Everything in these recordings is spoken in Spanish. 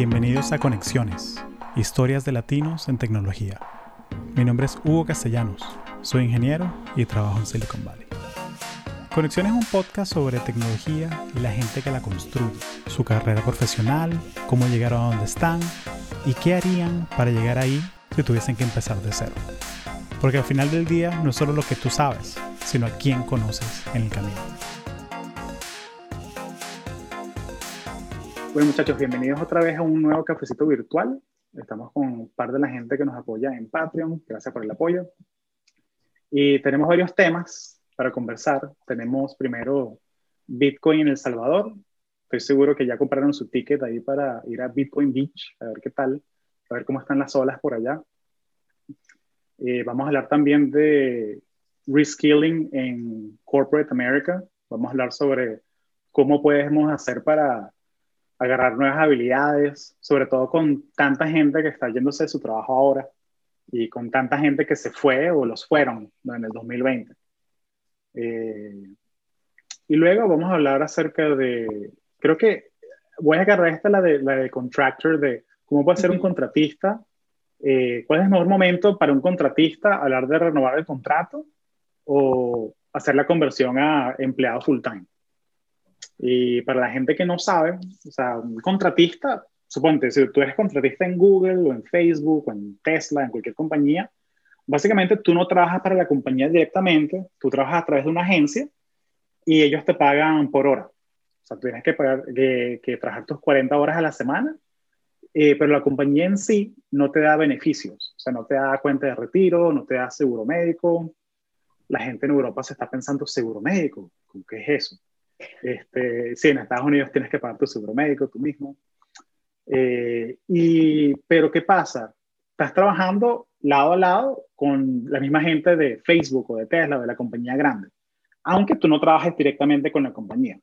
Bienvenidos a Conexiones, historias de latinos en tecnología. Mi nombre es Hugo Castellanos, soy ingeniero y trabajo en Silicon Valley. Conexiones es un podcast sobre tecnología y la gente que la construye, su carrera profesional, cómo llegaron a donde están y qué harían para llegar ahí si tuviesen que empezar de cero. Porque al final del día no es solo lo que tú sabes, sino a quién conoces en el camino. Bueno muchachos, bienvenidos otra vez a un nuevo cafecito virtual. Estamos con un par de la gente que nos apoya en Patreon. Gracias por el apoyo. Y tenemos varios temas para conversar. Tenemos primero Bitcoin en El Salvador. Estoy seguro que ya compraron su ticket ahí para ir a Bitcoin Beach, a ver qué tal, a ver cómo están las olas por allá. Eh, vamos a hablar también de reskilling en Corporate America. Vamos a hablar sobre cómo podemos hacer para agarrar nuevas habilidades, sobre todo con tanta gente que está yéndose de su trabajo ahora y con tanta gente que se fue o los fueron en el 2020. Eh, y luego vamos a hablar acerca de, creo que voy a agarrar esta, la de, la de contractor, de cómo puede ser un contratista, eh, cuál es el mejor momento para un contratista hablar de renovar el contrato o hacer la conversión a empleado full time. Y para la gente que no sabe, o sea, un contratista, suponte, si tú eres contratista en Google o en Facebook o en Tesla, en cualquier compañía, básicamente tú no trabajas para la compañía directamente, tú trabajas a través de una agencia y ellos te pagan por hora. O sea, tú tienes que, pagar, que, que trabajar tus 40 horas a la semana, eh, pero la compañía en sí no te da beneficios. O sea, no te da cuenta de retiro, no te da seguro médico. La gente en Europa se está pensando seguro médico. ¿Qué es eso? Este, sí, en Estados Unidos tienes que pagar tu seguro médico tú mismo. Eh, y, pero ¿qué pasa? Estás trabajando lado a lado con la misma gente de Facebook o de Tesla o de la compañía grande, aunque tú no trabajes directamente con la compañía.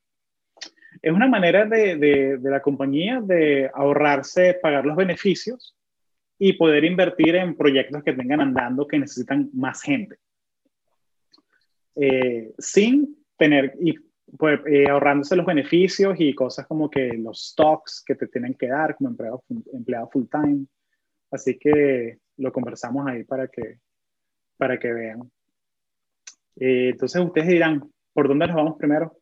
Es una manera de, de, de la compañía de ahorrarse, pagar los beneficios y poder invertir en proyectos que tengan andando que necesitan más gente. Eh, sin tener, y pues, eh, ahorrándose los beneficios y cosas como que los stocks que te tienen que dar como empleado, empleado full time. Así que lo conversamos ahí para que, para que vean. Eh, entonces ustedes dirán, ¿por dónde nos vamos primero?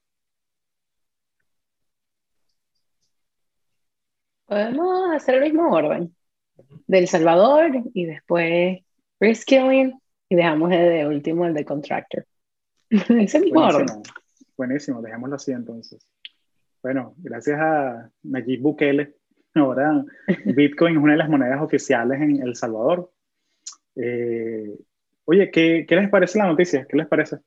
Podemos hacer el mismo orden. Del Salvador y después reskilling y dejamos de último el de contractor. es el mismo orden. Buenísimo, dejémoslo así entonces. Bueno, gracias a Nayib Bukele, ahora Bitcoin es una de las monedas oficiales en El Salvador. Eh, oye, ¿qué, ¿qué les parece la noticia? ¿Qué les parece?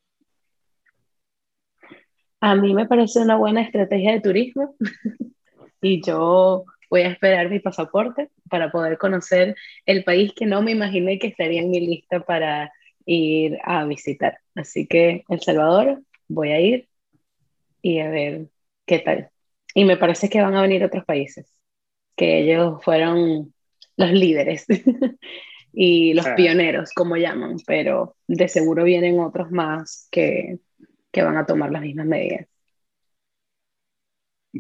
A mí me parece una buena estrategia de turismo y yo voy a esperar mi pasaporte para poder conocer el país que no me imaginé que estaría en mi lista para ir a visitar. Así que El Salvador, voy a ir y a ver qué tal. Y me parece que van a venir otros países, que ellos fueron los líderes y los pioneros, como llaman, pero de seguro vienen otros más que, que van a tomar las mismas medidas.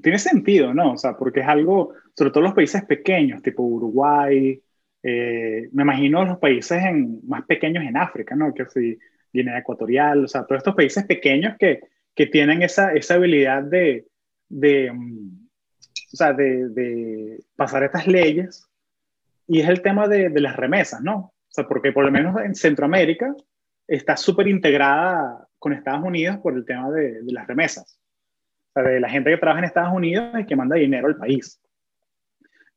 Tiene sentido, ¿no? O sea, porque es algo, sobre todo los países pequeños, tipo Uruguay, eh, me imagino los países en, más pequeños en África, ¿no? Que si Guinea Ecuatorial, o sea, todos estos países pequeños que, que tienen esa, esa habilidad de, de, mm, o sea, de, de, pasar estas leyes. Y es el tema de, de, las remesas, ¿no? O sea, porque por lo menos en Centroamérica está súper integrada con Estados Unidos por el tema de, de, las remesas. O sea, de la gente que trabaja en Estados Unidos y que manda dinero al país.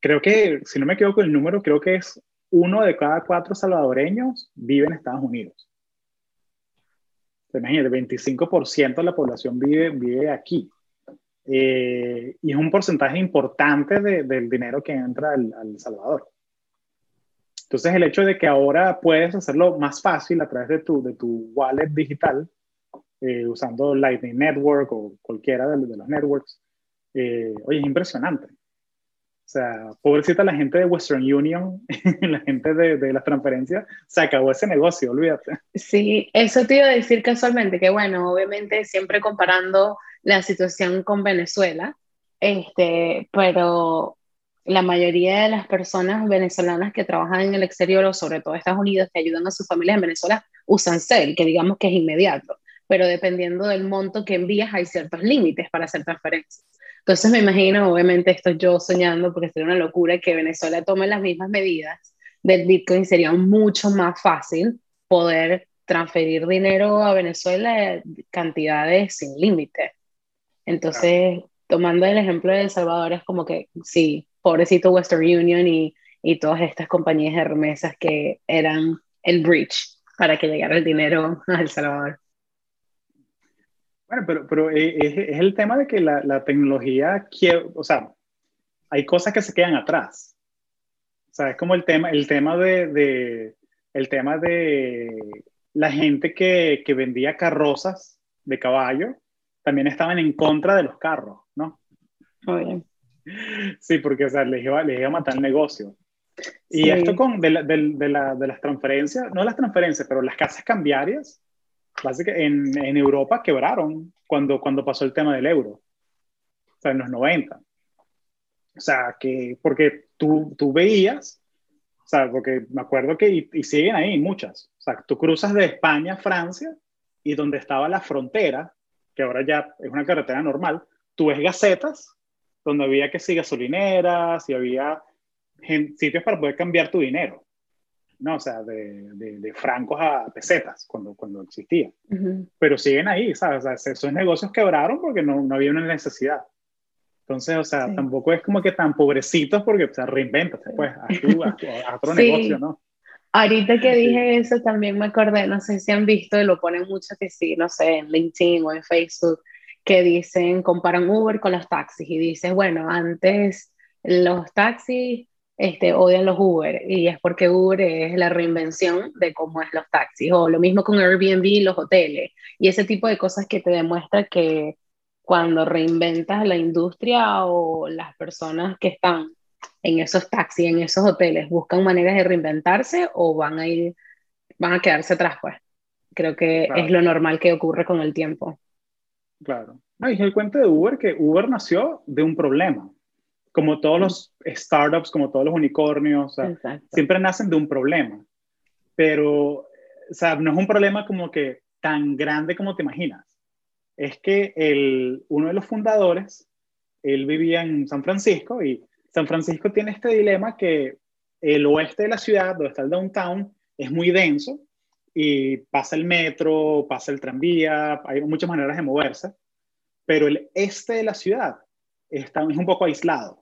Creo que, si no me equivoco el número, creo que es uno de cada cuatro salvadoreños vive en Estados Unidos. Imagínate, el 25% de la población vive, vive aquí. Eh, y es un porcentaje importante de, del dinero que entra al, al, Salvador. Entonces, el hecho de que ahora puedes hacerlo más fácil a través de tu, de tu wallet digital, eh, usando Lightning Network o cualquiera de, de los networks, eh, oye, es impresionante. Sea, pobrecita la gente de Western Union, la gente de, de las transferencias, se acabó ese negocio, olvídate. Sí, eso te iba a decir casualmente, que bueno, obviamente siempre comparando la situación con Venezuela, este, pero la mayoría de las personas venezolanas que trabajan en el exterior o sobre todo Estados Unidos que ayudan a sus familias en Venezuela usan CEL, que digamos que es inmediato, pero dependiendo del monto que envías hay ciertos límites para hacer transferencias. Entonces me imagino, obviamente esto yo soñando porque sería una locura que Venezuela tome las mismas medidas del Bitcoin, sería mucho más fácil poder transferir dinero a Venezuela cantidades sin límite. Entonces, tomando el ejemplo de El Salvador, es como que sí, pobrecito Western Union y, y todas estas compañías de remesas que eran el bridge para que llegara el dinero a El Salvador. Bueno, pero, pero eh, es, el tema de que la, la tecnología, quiere, o sea, hay cosas que se quedan atrás. O sea, es como el tema, el tema de, de el tema de la gente que, que vendía carrozas de caballo, también estaban en contra de los carros, ¿no? Bien. Sí, porque o sea, les, iba, les iba a matar el negocio. Y esto con de, la, de, de, la, de, las transferencias, no las transferencias, pero las casas cambiarias, básicamente en, Europa quebraron cuando, cuando pasó el tema del euro, o sea, en los 90. O sea, que porque tú, tú veías, o sea, porque me acuerdo que, y, siguen ahí muchas, o sea, tú cruzas de España a Francia y donde estaba la frontera, que ahora ya es una carretera normal, tú ves gacetas donde había que sí gasolineras y había sitios para poder cambiar tu dinero, ¿no? O sea, de, de, de francos a pesetas cuando, cuando existía. Uh -huh. Pero siguen ahí, ¿sabes? O sea, esos negocios quebraron porque no, no había una necesidad. Entonces, o sea, sí. tampoco es como que tan pobrecitos porque, o sea, reinvéntate, pues, a, tu, a, a otro sí. negocio, ¿no? Ahorita que dije eso también me acordé, no sé si han visto y lo ponen mucho que sí, no sé, en LinkedIn o en Facebook, que dicen, comparan Uber con los taxis y dicen, bueno, antes los taxis este, odian los Uber y es porque Uber es la reinvención de cómo es los taxis o lo mismo con Airbnb y los hoteles y ese tipo de cosas que te demuestra que cuando reinventas la industria o las personas que están en esos taxis, en esos hoteles, buscan maneras de reinventarse o van a ir, van a quedarse atrás, pues. Creo que claro. es lo normal que ocurre con el tiempo. Claro. No, y el cuento de Uber, que Uber nació de un problema. Como todos los startups, como todos los unicornios, o sea, siempre nacen de un problema. Pero, o sea, no es un problema como que tan grande como te imaginas. Es que el, uno de los fundadores, él vivía en San Francisco y San Francisco tiene este dilema que el oeste de la ciudad, donde está el downtown, es muy denso y pasa el metro, pasa el tranvía, hay muchas maneras de moverse, pero el este de la ciudad está, es un poco aislado.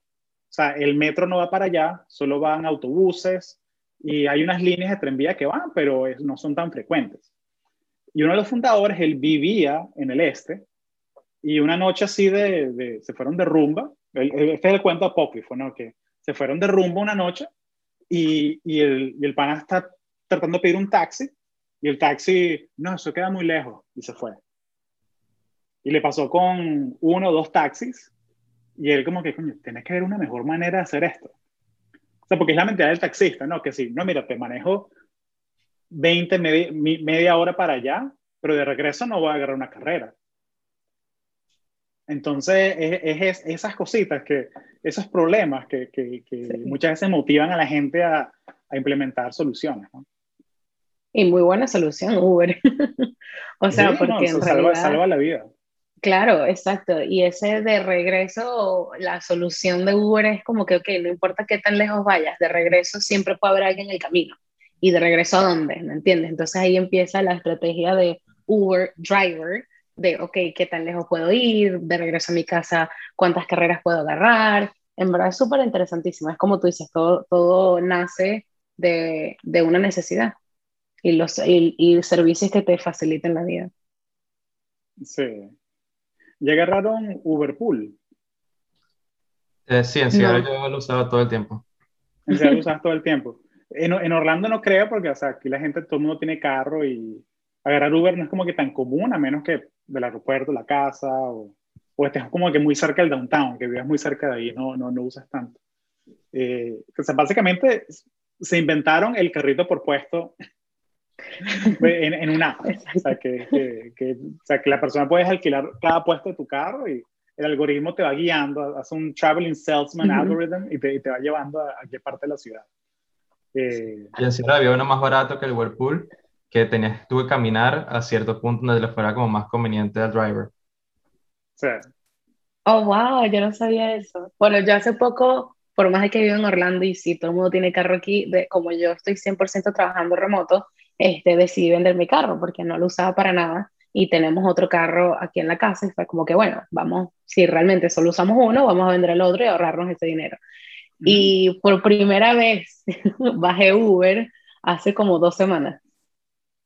O sea, el metro no va para allá, solo van autobuses y hay unas líneas de tranvía que van, pero no son tan frecuentes. Y uno de los fundadores, él vivía en el este y una noche así de, se fueron de rumba este es el cuento apócrifo, ¿no? Que se fueron de rumbo una noche y, y, el, y el pana está tratando de pedir un taxi y el taxi, no, eso queda muy lejos y se fue. Y le pasó con uno o dos taxis y él como que, coño, tienes que ver una mejor manera de hacer esto. O sea, porque es la mentalidad del taxista, ¿no? Que sí, no, mira, te manejo 20, media, media hora para allá, pero de regreso no voy a agarrar una carrera. Entonces, es, es, esas cositas, que, esos problemas que, que, que sí. muchas veces motivan a la gente a, a implementar soluciones. ¿no? Y muy buena solución, Uber. o sea, sí, porque no, en salva, realidad, salva la vida. Claro, exacto. Y ese de regreso, la solución de Uber es como que, ok, no importa qué tan lejos vayas, de regreso siempre puede haber alguien en el camino. ¿Y de regreso a dónde? ¿Me entiendes? Entonces ahí empieza la estrategia de Uber Driver, de, ok, qué tan lejos puedo ir, de regreso a mi casa, cuántas carreras puedo agarrar. En verdad es súper interesantísimo. Es como tú dices, todo, todo nace de, de una necesidad y, los, y, y, servicios que te faciliten la vida. Sí. ¿Ya agarraron Uberpool? Eh, sí, en Seattle no. yo lo usaba todo el tiempo. En Seattle lo usabas todo el tiempo. En, en, Orlando no creo porque, o sea, aquí la gente, todo el mundo tiene carro y agarrar Uber no es como que tan común, a menos que del aeropuerto, la casa, o, o estés como que muy cerca del downtown, que vivas muy cerca de ahí, no, no, no usas tanto. Eh, o sea, básicamente se inventaron el carrito por puesto en, en una app. O sea que, que, que, o sea, que la persona puedes alquilar cada puesto de tu carro y el algoritmo te va guiando, hace un traveling salesman algorithm y te, te, va llevando a, qué parte de la ciudad. Eh, y encima había uno más barato que el Whirlpool, que tenías tú que caminar a cierto punto donde le fuera como más conveniente al driver. Sí. Oh, wow, yo no sabía eso. Bueno, yo hace poco, por más de que vivo en Orlando y si todo el mundo tiene carro aquí, de, como yo estoy 100% trabajando remoto, este, decidí vender mi carro porque no lo usaba para nada y tenemos otro carro aquí en la casa y fue como que, bueno, vamos, si realmente solo usamos uno, vamos a vender el otro y ahorrarnos ese dinero. Y por primera vez bajé Uber hace como dos semanas.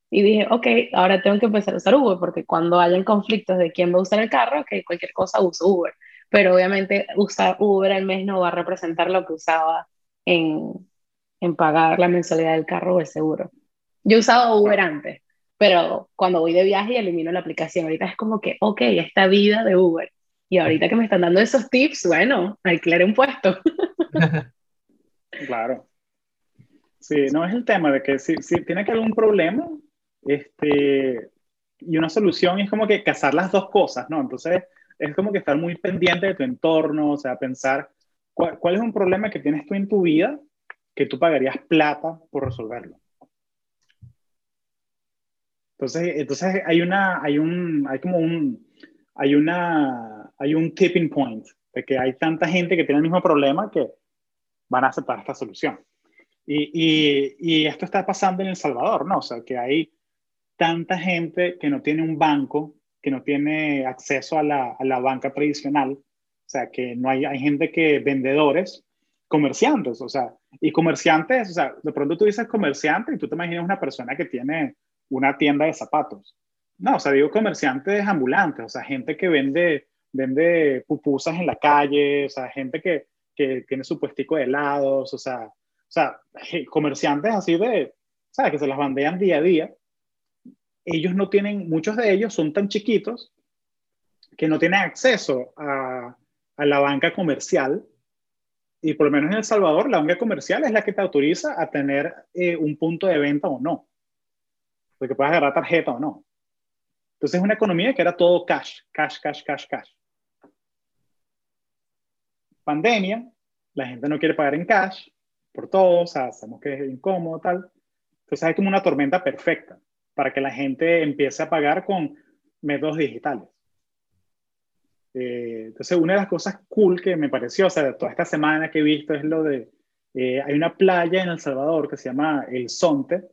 Y dije, ok, ahora tengo que empezar a usar Uber, porque cuando hayan conflictos de quién va a usar el carro, que cualquier cosa uso Uber. Pero obviamente usar Uber al mes no va a representar lo que usaba en, en pagar la mensualidad del carro o el seguro. Yo usaba Uber antes, pero cuando voy de viaje elimino la aplicación. Ahorita es como que, ok, esta vida de Uber. Y ahorita que me están dando esos tips, bueno, alquilar un puesto. claro. Sí, no es el tema de que si, si tiene que haber un problema, este, y una solución es como que casar las dos cosas, ¿no? Entonces, es como que estar muy pendiente de tu entorno, o sea, pensar cuál, cuál es un problema que tienes tú en tu vida que tú pagarías plata por resolverlo. Entonces, entonces hay una, hay un, hay como un, hay una, hay un tipping point de que hay tanta gente que tiene el mismo problema que van a aceptar esta solución. Y, y, y, esto está pasando en El Salvador, ¿no? O sea, que hay tanta gente que no tiene un banco, que no tiene acceso a la, a la banca tradicional, o sea, que no hay, hay gente que, vendedores, comerciantes, o sea, y comerciantes, o sea, de pronto tú dices comerciante y tú te imaginas una persona que tiene una tienda de zapatos. No, o sea, digo comerciantes ambulantes, o sea, gente que vende, vende pupusas en la calle, o sea, gente que, que tiene su puestico de helados, o sea, o sea, comerciantes así de, ¿sabes? Que se las bandean día a día. Ellos no tienen, muchos de ellos son tan chiquitos que no tienen acceso a, a la banca comercial. Y por lo menos en El Salvador, la banca comercial es la que te autoriza a tener eh, un punto de venta o no de que puedas agarrar tarjeta o no. Entonces es una economía que era todo cash, cash, cash, cash, cash. Pandemia, la gente no quiere pagar en cash por todo, o sea, sabemos que es incómodo, tal. Entonces hay como una tormenta perfecta para que la gente empiece a pagar con métodos digitales. Eh, entonces, una de las cosas cool que me pareció, o sea, toda esta semana que he visto es lo de, eh, hay una playa en El Salvador que se llama El Sonte,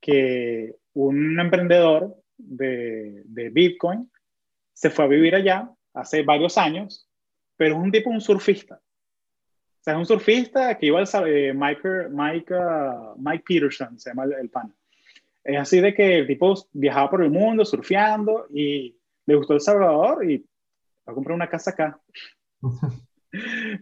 que un emprendedor de, de, Bitcoin se fue a vivir allá hace varios años, pero es un tipo, un surfista. O sea, es un surfista que iba al eh, Mike, Mike, uh, Mike Peterson, se llama el, pan. Es así de que el tipo viajaba por el mundo surfeando y le gustó El Salvador y va a comprar una casa acá. o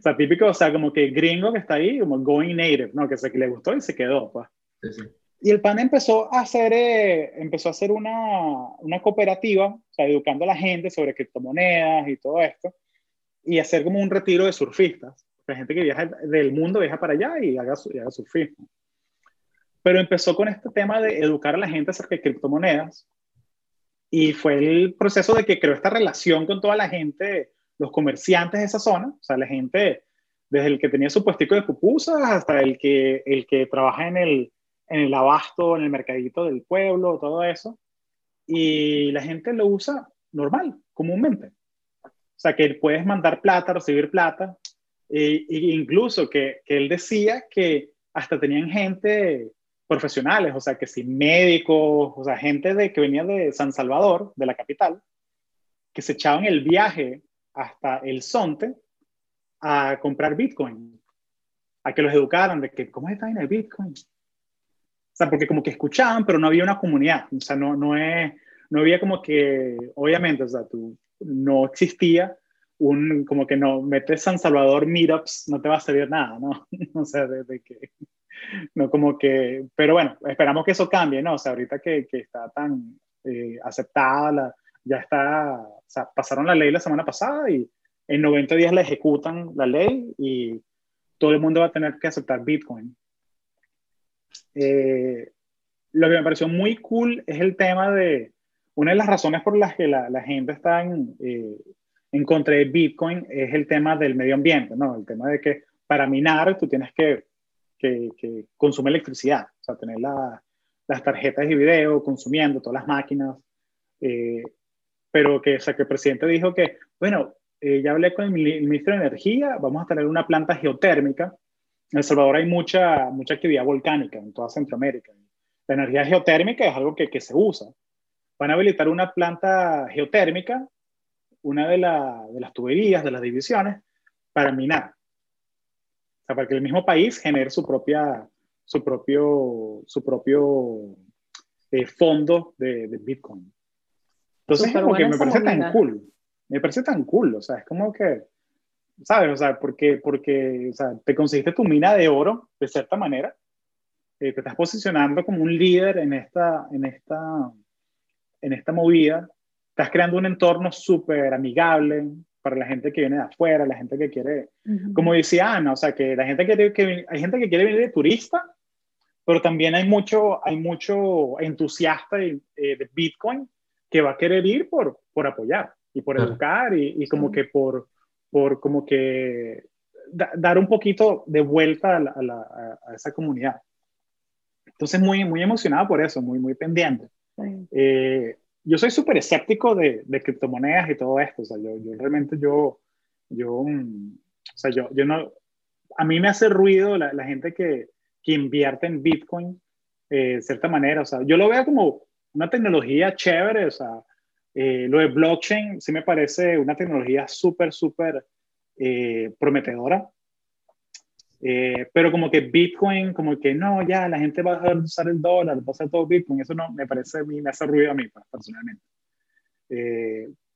sea, típico, o sea, como que gringo que está ahí, como going native, ¿no? Que, se, que le gustó y se quedó, pues. Sí, sí. Y el PAN empezó a hacer, eh, empezó a hacer una, una, cooperativa, o sea, educando a la gente sobre criptomonedas y todo esto, y hacer como un retiro de surfistas. La gente que viaja del mundo viaja para allá y haga, y haga surfismo. Pero empezó con este tema de educar a la gente acerca de criptomonedas, y fue el proceso de que creó esta relación con toda la gente, los comerciantes de esa zona, o sea, la gente, desde el que tenía su puestico de pupusas hasta el que, el que trabaja en el en el abasto, en el mercadito del pueblo, todo eso. Y la gente lo usa normal, comúnmente. O sea, que puedes mandar plata, recibir plata. E, incluso que, que, él decía que hasta tenían gente profesionales, o sea, que si médicos, o sea, gente de, que venía de San Salvador, de la capital, que se echaban el viaje hasta el Sonte a comprar Bitcoin, a que los educaran de que, ¿cómo está en el Bitcoin? Sea, porque como que escuchaban, pero no había una comunidad. O sea, no, no, es, no había como que, obviamente, o sea, tú, no existía un, como que no, metes San Salvador meetups, no te va a servir nada, ¿no? o sea, desde que, no como que, pero bueno, esperamos que eso cambie, ¿no? O sea, ahorita que, que está tan eh, aceptada, la, ya está, o sea, pasaron la ley la semana pasada y en 90 días la ejecutan la ley y todo el mundo va a tener que aceptar Bitcoin. Eh, lo que me pareció muy cool es el tema de, una de las razones por las que la, la gente está en, eh, en contra de Bitcoin es el tema del medio ambiente, ¿no? El tema de que para minar tú tienes que, que, que consumir electricidad, o sea, tener las tarjetas de video consumiendo, todas las máquinas. Eh, pero que, o sea, que el presidente dijo que, bueno, eh, ya hablé con el, ministro de Energía, vamos a tener una planta geotérmica. En El Salvador hay mucha, mucha actividad volcánica en toda Centroamérica. La energía geotérmica es algo que, que se usa. Van a habilitar una planta geotérmica, una de, de las tuberías, de las divisiones, para minar. O sea, para que el mismo país genere su, propia, su propio, su propio eh, fondo de, de Bitcoin. Entonces, como que me parece tan cool. Me parece tan cool. O sea, es como que, ¿sabes? O sea, porque, porque o sea, te conseguiste tu mina de oro, de cierta manera. Eh, te estás posicionando como un líder en esta, en esta, en esta movida. Estás creando un entorno súper amigable para la gente que viene de afuera, la gente que quiere, como decía Ana, o sea, que la gente que, que, hay gente que quiere venir de turista, pero también hay mucho, hay mucho entusiasta de, eh, de Bitcoin que va a querer ir por, por apoyar y por educar y, como que por, por como que dar un poquito de vuelta a, a, esa comunidad. Entonces, muy, muy emocionado por eso, muy, muy pendiente. Eh, yo soy súper escéptico de, de, criptomonedas y todo esto. O sea, yo, yo realmente yo, yo, mm, o sea, yo, yo no, a mí me hace ruido la, la gente que, que invierte en Bitcoin eh, de cierta manera. O sea, yo lo veo como una tecnología chévere, o sea, eh, lo de blockchain sí me parece una tecnología súper, súper eh, prometedora. Eh, pero como que Bitcoin, como que no, ya la gente va a usar el dólar, va a usar todo Bitcoin, eso no me parece, me hace ruido a mí pues, personalmente.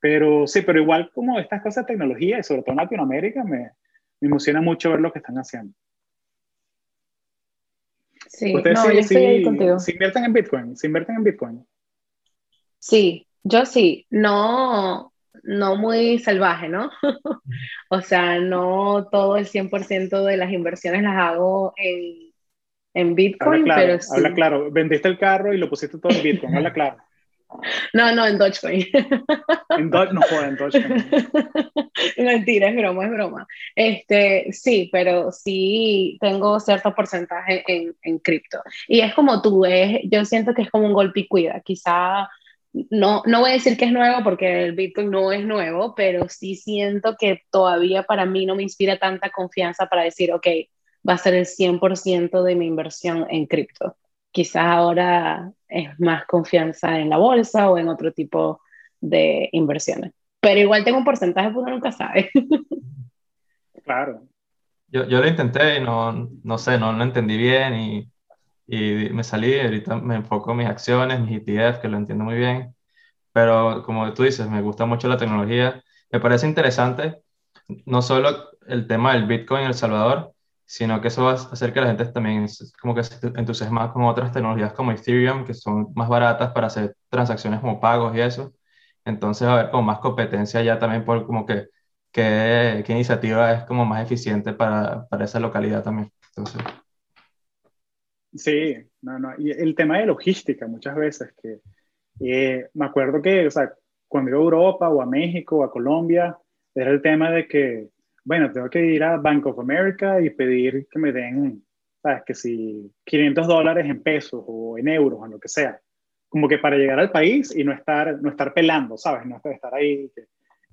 pero sí, pero igual como estas cosas de tecnología, y sobre todo en Latinoamérica, me, me emociona mucho ver lo que están haciendo. Sí, no, yo estoy ahí contigo. ¿Se invierten en Bitcoin? ¿Se invierten en Bitcoin? Sí, yo sí, no, no muy salvaje, ¿no? o sea, no todo el 100% de las inversiones las hago en, en Bitcoin, habla claro, pero sí. Habla claro, vendiste el carro y lo pusiste todo en Bitcoin, habla claro. No, no, en Dogecoin. En Doge, no joder, en Dogecoin. Mentira, es broma, es broma. Este, sí, pero sí tengo cierto porcentaje en, en cripto. Y es como tú, es, yo siento que es como un golpe y cuida. Quizá, no, no voy a decir que es nuevo porque el Bitcoin no es nuevo, pero sí siento que todavía para mí no me inspira tanta confianza para decir, ok, va a ser el 100% de mi inversión en cripto quizás ahora es más confianza en la bolsa o en otro tipo de inversiones. Pero igual tengo un porcentaje, pues uno nunca sabe. Claro. Yo, yo lo intenté y no, no sé, no lo entendí bien y, y me salí. Ahorita me enfoco en mis acciones, mis ETF, que lo entiendo muy bien. Pero como tú dices, me gusta mucho la tecnología. Me parece interesante no solo el tema del Bitcoin en El Salvador, sino que eso va a hacer que la gente también como que se entusiasme con otras tecnologías como Ethereum, que son más baratas para hacer transacciones como pagos y eso. Entonces, va a haber como más competencia ya también por como que qué iniciativa es como más eficiente para, para esa localidad también. Entonces. Sí, no, no. Y el tema de logística, muchas veces, que eh, me acuerdo que, o sea, cuando iba a Europa o a México o a Colombia, era el tema de que bueno, tengo que ir a Bank of America y pedir que me den, ¿sabes? Que si 500 dólares en pesos o en euros o en lo que sea. Como que para llegar al país y no estar, no estar pelando, ¿sabes? No estar ahí.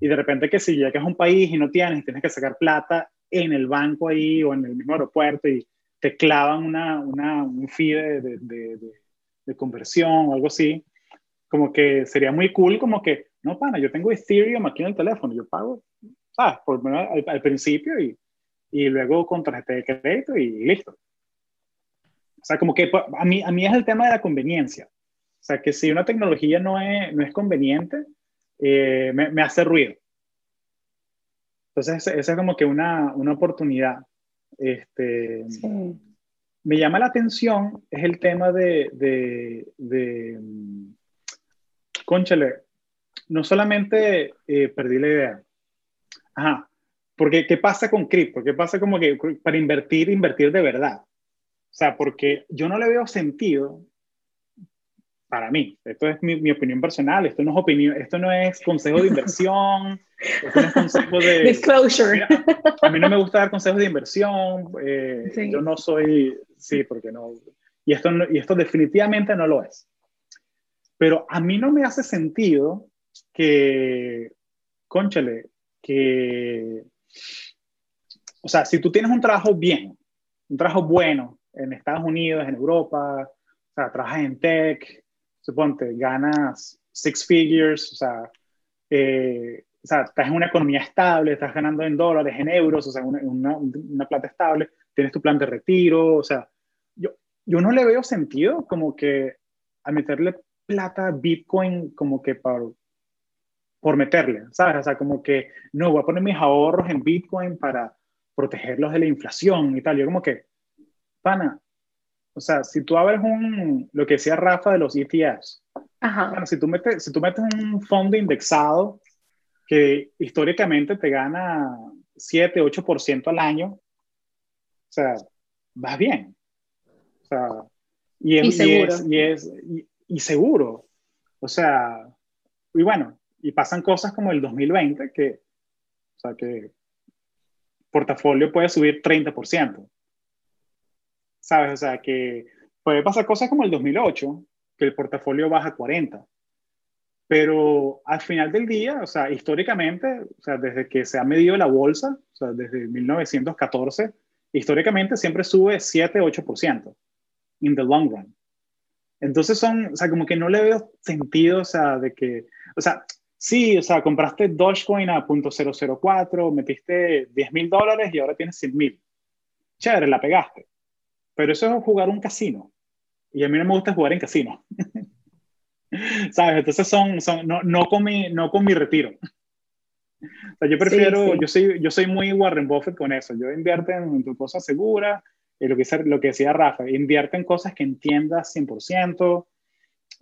y de repente que si llegas a un país y no tienes, tienes que sacar plata en el banco ahí o en el mismo aeropuerto y te clavan una, una un fee de, de, de, de, conversión o algo así, como que sería muy cool, como que, no, pana, yo tengo Ethereum aquí en el teléfono, yo pago Ah, Por al, al, principio y, y luego con tarjeta de crédito y listo. O sea, como que pues, a mí, a mí es el tema de la conveniencia. O sea, que si una tecnología no es, no es conveniente, eh, me, me, hace ruido. Entonces, esa es como que una, una oportunidad. Este, sí. Me llama la atención, es el tema de, de, de mm, conchale, no solamente eh, perdí la idea, Ajá. Porque, ¿qué pasa con cripto? ¿Qué pasa como que para invertir, invertir de verdad? O sea, porque yo no le veo sentido para mí. Esto es mi, mi, opinión personal, esto no es opinión, esto no es consejo de inversión, esto no es consejo de... Disclosure. a mí no me gusta dar consejos de inversión, eh, yo no soy, sí, porque no, y esto, y esto definitivamente no lo es. Pero a mí no me hace sentido que, conchale, que, o sea, si tú tienes un trabajo bien, un trabajo bueno en Estados Unidos, en Europa, o sea, trabajas en tech, suponte, ganas six figures, o sea, eh, o sea, estás en una economía estable, estás ganando en dólares, en euros, o sea, una, una, una, plata estable, tienes tu plan de retiro, o sea, yo, yo no le veo sentido como que a meterle plata Bitcoin como que por, por meterle, ¿sabes? O sea, como que no, voy a poner mis ahorros en Bitcoin para protegerlos de la inflación y tal. Yo como que, pana, o sea, si tú abres un, lo que decía Rafa de los ETFs, Bueno, si, tú metes, si tú metes un fondo indexado que históricamente te gana 7, 8% al año, o sea, vas bien. O sea, y, es, y seguro. Y, es, y, seguro. O sea, y bueno, y pasan cosas como el 2020 que, o sea, que portafolio puede subir 30%. ¿Sabes? O sea, que puede pasar cosas como el 2008, que el portafolio baja 40. Pero al final del día, o sea, históricamente, o sea, desde que se ha medido la bolsa, o sea, desde 1914, históricamente siempre sube 7-8% in the long run. Entonces son, o sea, como que no le veo sentido, o sea, de que, o sea, sí, o sea, compraste Dogecoin a .004, metiste 10 mil dólares y ahora tienes 100 mil. Chévere, la pegaste. Pero eso es jugar un casino. Y a mí no me gusta jugar en casino. ¿Sabes? Entonces son, son no, no, con mi, no con mi retiro. O sea, yo prefiero, Yo, soy, yo soy muy Warren Buffett con eso. Yo invierto en, tu cosa segura, y lo que, lo que decía Rafa, invierte en cosas que entiendas 100%,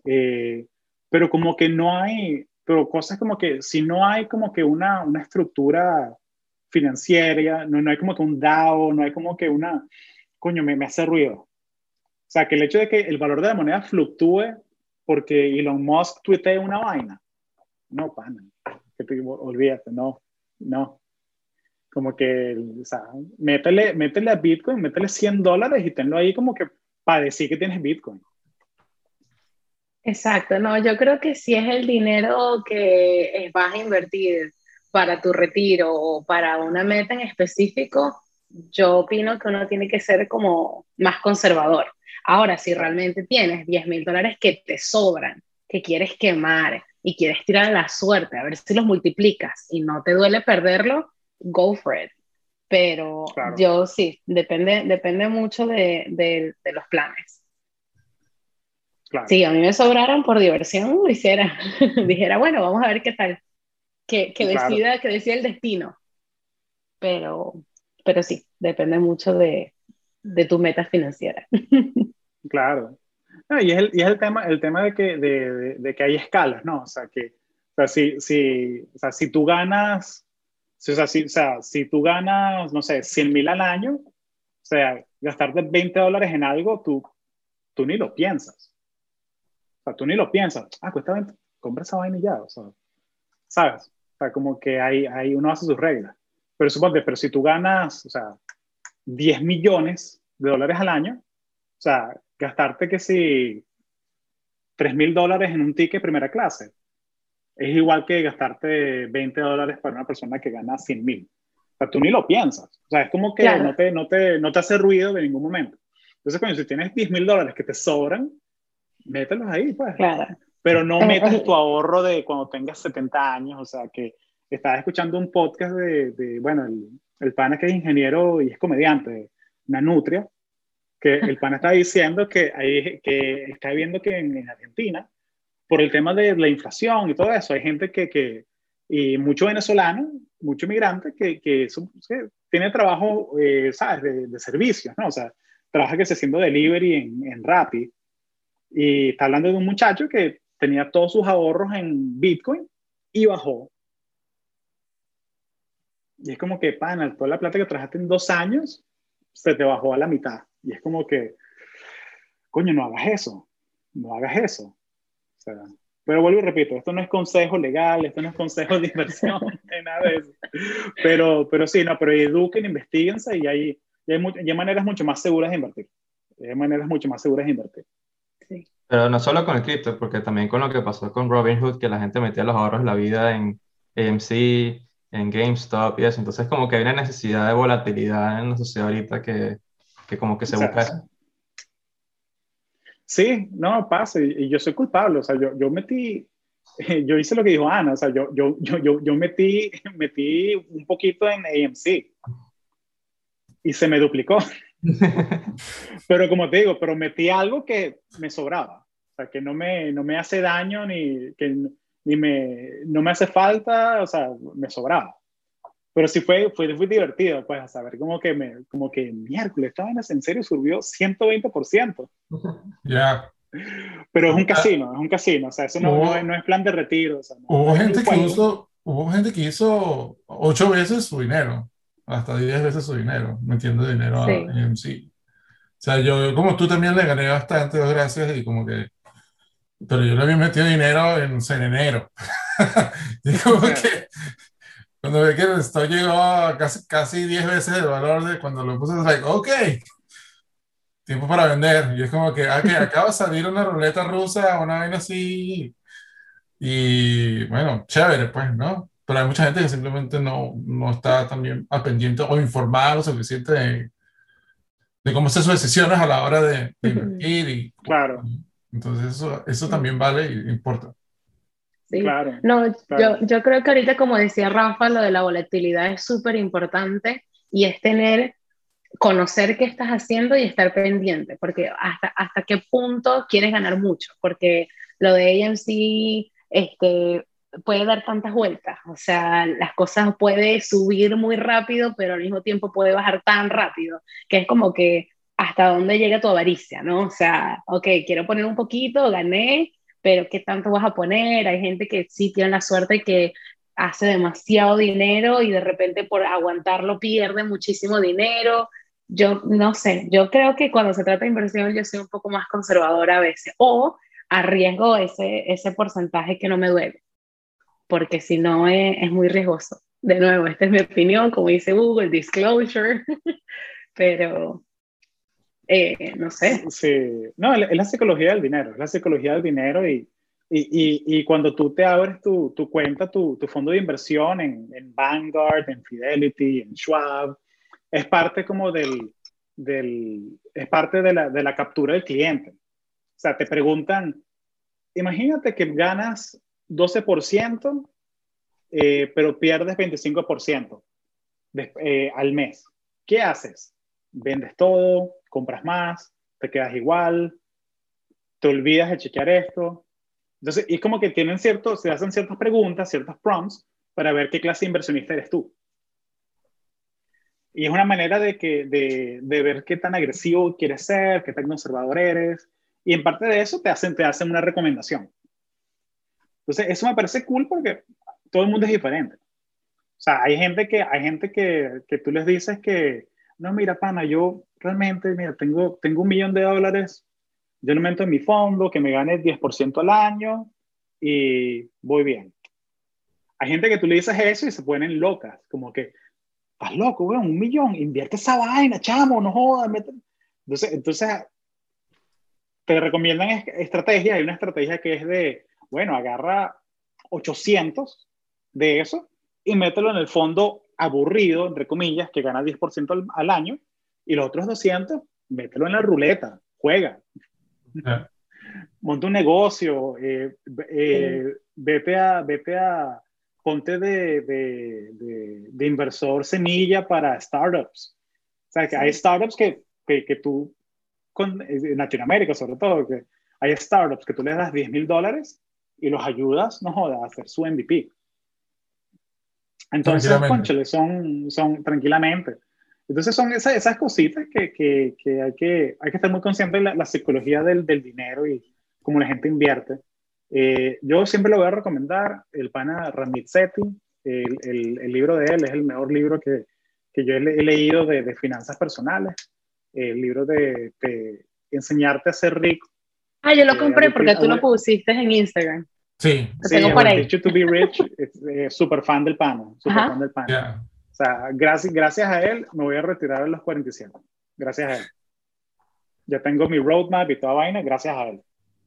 eh, pero como que no hay, pero cosas como que si no hay como que una, una estructura financiera, no, no hay como que un DAO, no hay como que una, coño, me, me hace ruido. O sea, que el hecho de que el valor de la moneda fluctúe porque Elon Musk tuitee una vaina. No, pana, que te, olvídate, no, no. Como que, o sea, métele, métele a Bitcoin, métele 100 dólares y tenlo ahí como que para decir que tienes Bitcoin. Exacto, no, yo creo que si es el dinero que vas a invertir para tu retiro o para una meta en específico, yo opino que uno tiene que ser como más conservador. Ahora, si realmente tienes 10 mil dólares que te sobran, que quieres quemar y quieres tirar la suerte, a ver si los multiplicas y no te duele perderlo, go for it. Pero yo sí, depende, depende mucho de, de, los planes. Claro. Si a mí me sobraran por diversión, lo hiciera. Dijera, bueno, vamos a ver qué tal. Que, que decida, que decida el destino. Pero, pero sí, depende mucho de, de tu meta financiera. Claro. y, es el, y es el tema, el tema de, que, de, de, que hay escalas, ¿no? O sea, que o sea, si, si, o sea, si tú ganas, o, sea, si, o sea, si tú ganas, no sé, 100 mil al año, o sea, gastarte 20 dólares en algo, tú, tú ni lo piensas. O sea, tú ni lo piensas. Ah, cuesta 20, compra esa vaina y ya, o sea, ¿sabes? O sea, como que hay, hay uno hace sus reglas. Pero suponte, pero si tú ganas, o sea, 10 millones de dólares al año, o sea, gastarte que si 3 mil dólares en un ticket primera clase es igual que gastarte 20 dólares para una persona que gana 100 mil. O sea, tú ni lo piensas. O sea, es como que no, te, no, te, no te hace ruido de ningún momento. Entonces, coño, si tienes 10 mil dólares que te sobran, mételos ahí, pues. Claro. Pero no metas tu ahorro de cuando tengas 70 años. O sea, que estaba escuchando un podcast de, de bueno, el, el pana que es ingeniero y es comediante, Nanutria, que el pan está diciendo que, hay, que está viendo que en, Argentina, por el tema de la inflación y todo eso, hay gente que, que y mucho venezolano, mucho migrante que, que, tiene trabajo, eh, ¿sabes?, de, de, servicios, ¿no? O sea, trabaja que se haciendo delivery en, en Rappi. Y está hablando de un muchacho que tenía todos sus ahorros en Bitcoin y bajó. Y es como que, pana, toda la plata que trabajaste en dos años se te bajó a la mitad. Y es como que, coño, no hagas eso, no hagas eso. pero vuelvo y repito, esto no es consejo legal, esto no es consejo de inversión, nada de eso. Pero, pero sí, no, pero eduquen, investiguense y hay, y hay, hay, maneras mucho más seguras de invertir. Hay maneras mucho más seguras de invertir. Sí. Pero no solo con el cripto, porque también con lo que pasó con Robinhood, que la gente metía los ahorros de la vida en AMC, en GameStop y eso. Entonces como que hay una necesidad de volatilidad en la sociedad ahorita que, que como que se busca eso. Sí, no, pasa, y, yo soy culpable, o sea, yo, yo metí, yo hice lo que dijo Ana, o sea, yo, yo, yo, yo, metí, metí un poquito en AMC y se me duplicó. pero como te digo, pero metí algo que me sobraba, o sea, que no me, no me hace daño ni que ni me, no me hace falta, o sea, me sobraba. Pero sí fue, fue, fue divertido, pues, a saber como que, me, como que miércoles, esta en serio subió 120%. Ya. Pero es un casino, es un casino, o sea, eso no, no, es plan de retiro. O sea, hubo, gente que hizo, hubo gente que hizo ocho veces su dinero, hasta diez veces su dinero, metiendo dinero sí. a MC. O sea, yo como tú también le gané bastante, dos gracias, y como que, pero yo le había metido dinero en, en enero. y como que cuando ve que el stock llegó a casi, casi 10 veces el valor de cuando lo puse, es like, ok, tiempo para vender. Y es como que, ah, que acaba de salir una ruleta rusa, una vaina así. Y bueno, chévere, pues, ¿no? Pero hay mucha gente que simplemente no, no está también al pendiente o informada lo suficiente de, de cómo hacer sus decisiones a la hora de, invertir. Y, claro. Entonces, eso, eso también vale y importa. Claro, no, Yo, yo creo que ahorita, como decía Rafa, lo de la volatilidad es súper importante y es tener, conocer qué estás haciendo y estar pendiente, porque hasta, hasta qué punto quieres ganar mucho, porque lo de AMC este, puede dar tantas vueltas, o sea, las cosas puede subir muy rápido, pero al mismo tiempo puede bajar tan rápido, que es como que hasta dónde llega tu avaricia, ¿no? O sea, ok, quiero poner un poquito, gané, pero ¿qué tanto vas a poner? Hay gente que sí tiene la suerte que hace demasiado dinero y de repente por aguantarlo pierde muchísimo dinero. Yo no sé, yo creo que cuando se trata de inversión yo soy un poco más conservadora a veces o arriesgo ese, ese porcentaje que no me duele, porque si no es, es muy riesgoso. De nuevo, esta es mi opinión, como dice Google, disclosure, pero eh, no sé. Sí, no, es la psicología del dinero, es la psicología del dinero y, y, y, cuando tú te abres tu, tu cuenta, tu, tu, fondo de inversión en, en, Vanguard, en Fidelity, en Schwab, es parte como del, del es parte de la, de la captura del cliente. O sea, te preguntan, imagínate que ganas 12%, eh, pero pierdes 25% de, eh, al mes. ¿Qué haces? ¿Vendes todo? compras más, te quedas igual, te olvidas de chequear esto. Entonces, es como que tienen ciertos, se hacen ciertas preguntas, ciertos prompts para ver qué clase de inversionista eres tú. Y es una manera de, que, de, de ver qué tan agresivo quieres ser, qué tan conservador eres. Y en parte de eso te hacen, te hacen una recomendación. Entonces, eso me parece cool porque todo el mundo es diferente. O sea, hay gente que, hay gente que, que tú les dices que, no, mira, pana, yo realmente, mira, tengo, tengo un millón de dólares, yo lo meto en mi fondo, que me gane 10% al año y voy bien. Hay gente que tú le dices eso y se ponen locas, como que, estás loco, weón, un millón, invierte esa vaina, chamo, no jodas. Entonces, entonces, te recomiendan estrategias, hay una estrategia que es de, bueno, agarra 800 de eso y mételo en el fondo aburrido, entre comillas, que gana 10% al, año, y los otros 200, mételo en la ruleta, juega. Monta un negocio, eh, eh, vete a, vete a, ponte de, de, de, inversor semilla para startups. O sea, que hay startups que, que, que tú, con, en Latinoamérica sobre todo, que hay startups que tú les das 10 mil dólares y los ayudas, no jodas, a hacer su MVP. Entonces, conchale, son, son tranquilamente. Entonces son esas, esas cositas que, que, que, hay que hay que estar muy consciente de la, psicología del, del, dinero y cómo la gente invierte. Eh, yo siempre lo voy a recomendar, el pana Ramit Sethi, el, el, el, libro de él es el mejor libro que, que yo he, he leído de, de, finanzas personales, el libro de, de, enseñarte a ser rico Ah, yo lo eh, compré porque tú lo pusiste en Instagram. Sí. Lo tengo por ahí. to be rich, es, super fan del pana, super fan del pana. O sea, gracias, gracias a él me voy a retirar a los 47. Gracias a él. Ya tengo mi roadmap y toda vaina gracias a él.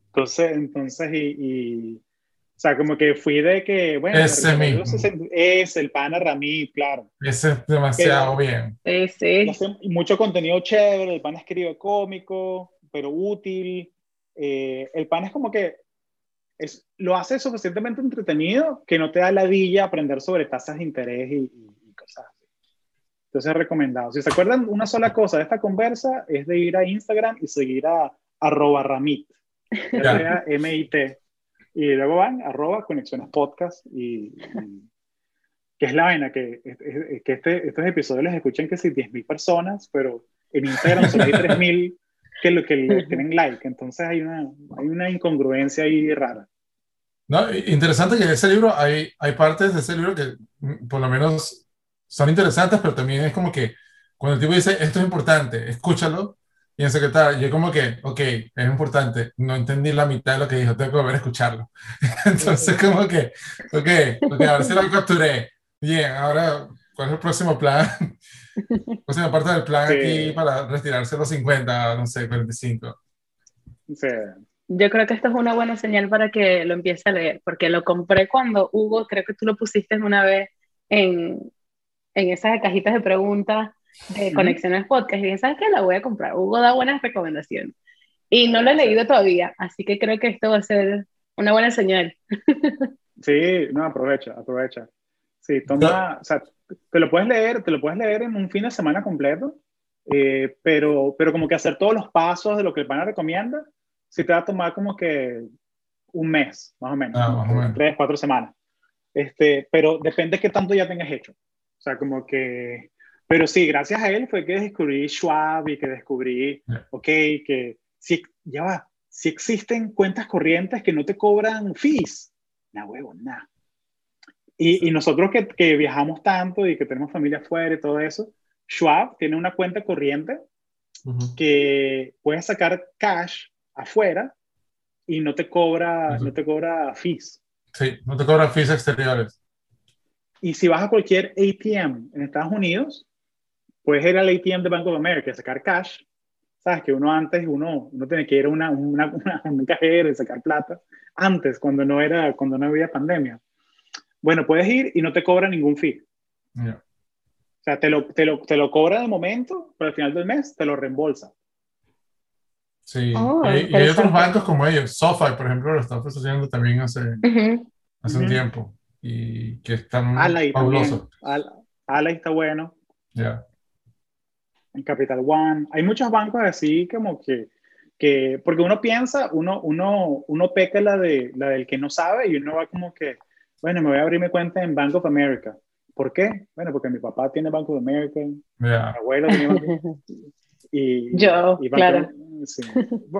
Entonces, entonces y, o sea, como que fui de que, bueno, ese mismo. es el pana Ramí, claro. Ese es demasiado bien. Ese. Mucho contenido chévere, el pana escribe cómico, pero útil. Eh, el pana es como que es, lo hace suficientemente entretenido que no te da la villa aprender sobre tasas de interés y, cosas así. Entonces, recomendado. Si se acuerdan, una sola cosa de esta conversa es de ir a Instagram y seguir a arroba ramit, R-A-M-I-T. Y luego van arroba conexiones podcast y, que es la vaina que, que este, estos episodios los escuchan que si 10.000 personas, pero en Instagram solo hay 3.000 que lo que tienen like. Entonces hay una, hay una incongruencia ahí rara. No, interesante que en ese libro hay, hay partes de ese libro que mm, por lo menos son interesantes, pero también es como que cuando el tipo dice esto es importante, escúchalo, y en secretario, yo como que, ok, es importante, no entendí la mitad de lo que dijo, tengo que volver a escucharlo. Entonces como que, ok, okay a ver si lo capturé. Bien, ahora, ¿cuál es el próximo plan? próxima parte del plan aquí para retirarse los 50, no sé, 45. Sí. Yo creo que esto es una buena señal para que lo empiece a leer, porque lo compré cuando Hugo, creo que tú lo pusiste una vez en, en esas cajitas de preguntas de Conexiones Podcast. Y dije, ¿sabes qué? La voy a comprar. Hugo da buenas recomendaciones. Y no lo he leído todavía, así que creo que esto va a ser una buena señal. Sí, no, aprovecha, aprovecha. Sí, toma, o sea, te lo puedes leer, te lo puedes leer en un fin de semana completo, eh, pero, pero como que hacer todos los pasos de lo que el pana recomienda, sí te va a tomar como que un mes, más o menos, ah, tres, cuatro semanas. Este, pero depende de qué tanto ya tengas hecho. O sea, como que, pero sí, gracias a él fue que descubrí Schwab y que descubrí, ok, que si, ya va, si existen cuentas corrientes que no te cobran fees. Nah, huevo, nada. Y, y, nosotros que, que, viajamos tanto y que tenemos familia afuera y todo eso, Schwab tiene una cuenta corriente que puedes sacar cash afuera y no te cobra, no te cobra fees. Sí, no te cobra fees exteriores. Y si vas a cualquier ATM en Estados Unidos, puedes ir al ATM de Bank of America y sacar cash. Sabes que uno antes, uno, uno tenía que ir a una, una, una, un cajero y sacar plata. Antes, cuando no, era, cuando no había pandemia. Bueno, puedes ir y no te cobra ningún fee. O sea, te lo, te, lo, te lo cobra de momento, pero al final del mes te lo reembolsa. Sí, oh, y, hay otros bancos como ellos. SoFi, por ejemplo, lo está ofreciendo también hace, hace un tiempo y que están fabulosos. Alay está bueno. Ya. En Capital One. Hay muchos bancos así como que, que porque uno piensa, uno, uno, uno peca la, de, la del que no sabe y uno va como que, bueno, me voy a abrir mi cuenta en Bank of America. ¿Por qué? Bueno, porque mi papá tiene Bank of America, mi abuelo tiene y, Yo, claro.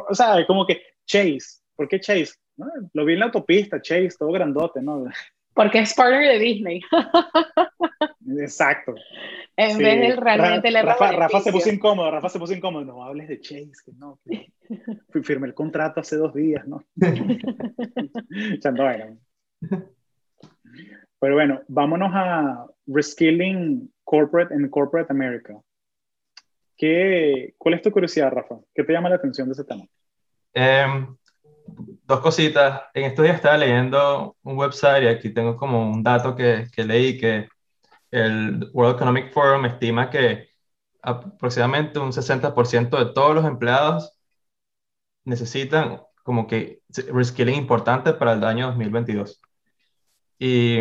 O sea, como que Chase. ¿Por qué Chase? Lo vi en la autopista, Chase, todo grandote, ¿no? Porque es partner de Disney. Exacto. En vez del realmente le Rafa, Rafa, se puso incómodo, Rafa se puso incómodo. No hables de Chase, que no. firmé el contrato hace dos días, ¿no? Pero bueno, vámonos a Reskilling Corporate en Corporate America. ¿Qué, ¿Cuál es tu curiosidad, Rafa? ¿Qué te llama la atención de ese tema? Em, dos cositas. En estos días estaba leyendo un website y aquí tengo como un dato que, que leí que el World Economic Forum estima que aproximadamente un 60% de todos los empleados necesitan como que reskilling importante para el año 2022. Y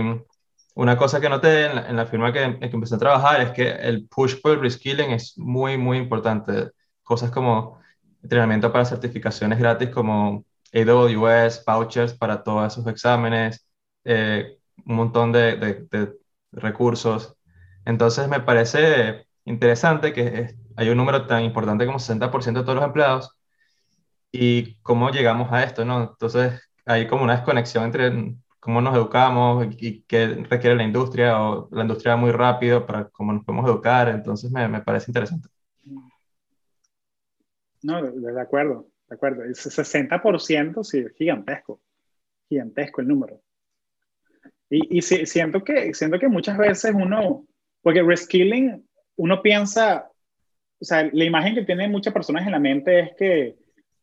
una cosa que noté en la, firma que, que, empecé a trabajar es que el push por el reskilling es muy, muy importante. Cosas como entrenamiento para certificaciones gratis como AWS, vouchers para todos esos exámenes, eh, un montón de, recursos. Entonces me parece interesante que hay un número tan importante como 60% de todos los empleados y cómo llegamos a esto, ¿no? Entonces hay como una desconexión entre cómo nos educamos y qué requiere la industria o la industria muy rápido para cómo nos podemos educar. Entonces me, me parece interesante. No, de, acuerdo. ¿De acuerdo? El 60% sí, es gigantesco. Gigantesco el número. Y, y siento, que, siento que muchas veces uno, porque reskilling, uno piensa, o sea, la imagen que tienen muchas personas en la mente es que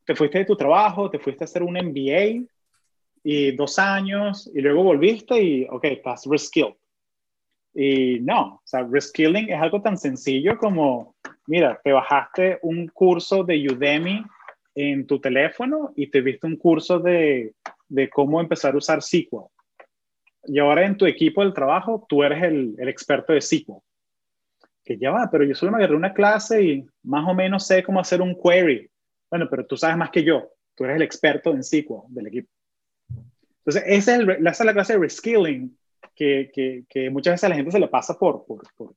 te fuiste de tu trabajo, te fuiste a hacer un MBA y dos años y luego volviste y, ok, estás reskilled. Y no, o sea, reskilling es algo tan sencillo como, mira, te bajaste un curso de Udemy en tu teléfono y te viste un curso de, de cómo empezar a usar SQL. Y ahora en tu equipo del trabajo, tú eres el, el experto de SQL. Que ya va, pero yo solo me agarré una clase y más o menos sé cómo hacer un query. Bueno, pero tú sabes más que yo. Tú eres el experto en SQL del equipo. Entonces, esa es, esa es la clase de reskilling que, que, muchas veces a la gente se le pasa por, por, por,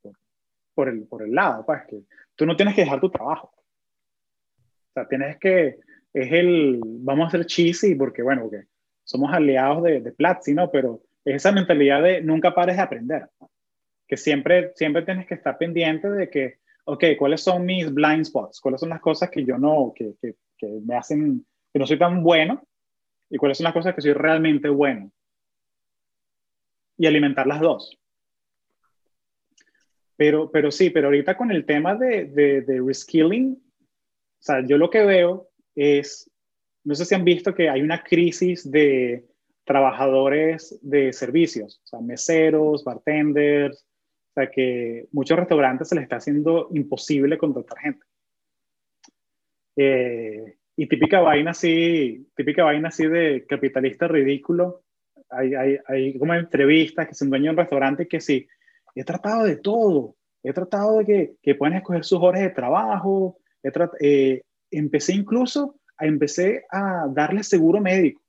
por, el, por el lado, pues, que tú no tienes que dejar tu trabajo. O sea, tienes que, es el, vamos a hacer cheesy porque, bueno, porque somos aliados de, de Platzi, ¿no? Pero es esa mentalidad de nunca pares de aprender. Que siempre, siempre tienes que estar pendiente de que, ok, ¿cuáles son mis blind spots? ¿Cuáles son las cosas que yo no, que, que, que me hacen, que no soy tan bueno? ¿Y cuáles son las cosas que soy realmente bueno? y alimentar las dos. Pero, pero sí, pero ahorita con el tema de, de, de reskilling, o sea, yo lo que veo es, no sé si han visto que hay una crisis de trabajadores de servicios, o sea, meseros, bartenders, o sea, que muchos restaurantes se les está haciendo imposible contratar gente. Eh, y típica vaina así, típica vaina así de capitalista ridículo, hay, hay, hay como entrevistas que se dueño de un restaurante que sí, he tratado de todo, he tratado de que, que puedan escoger sus horas de trabajo, eh, empecé incluso a, empecé a darle seguro médico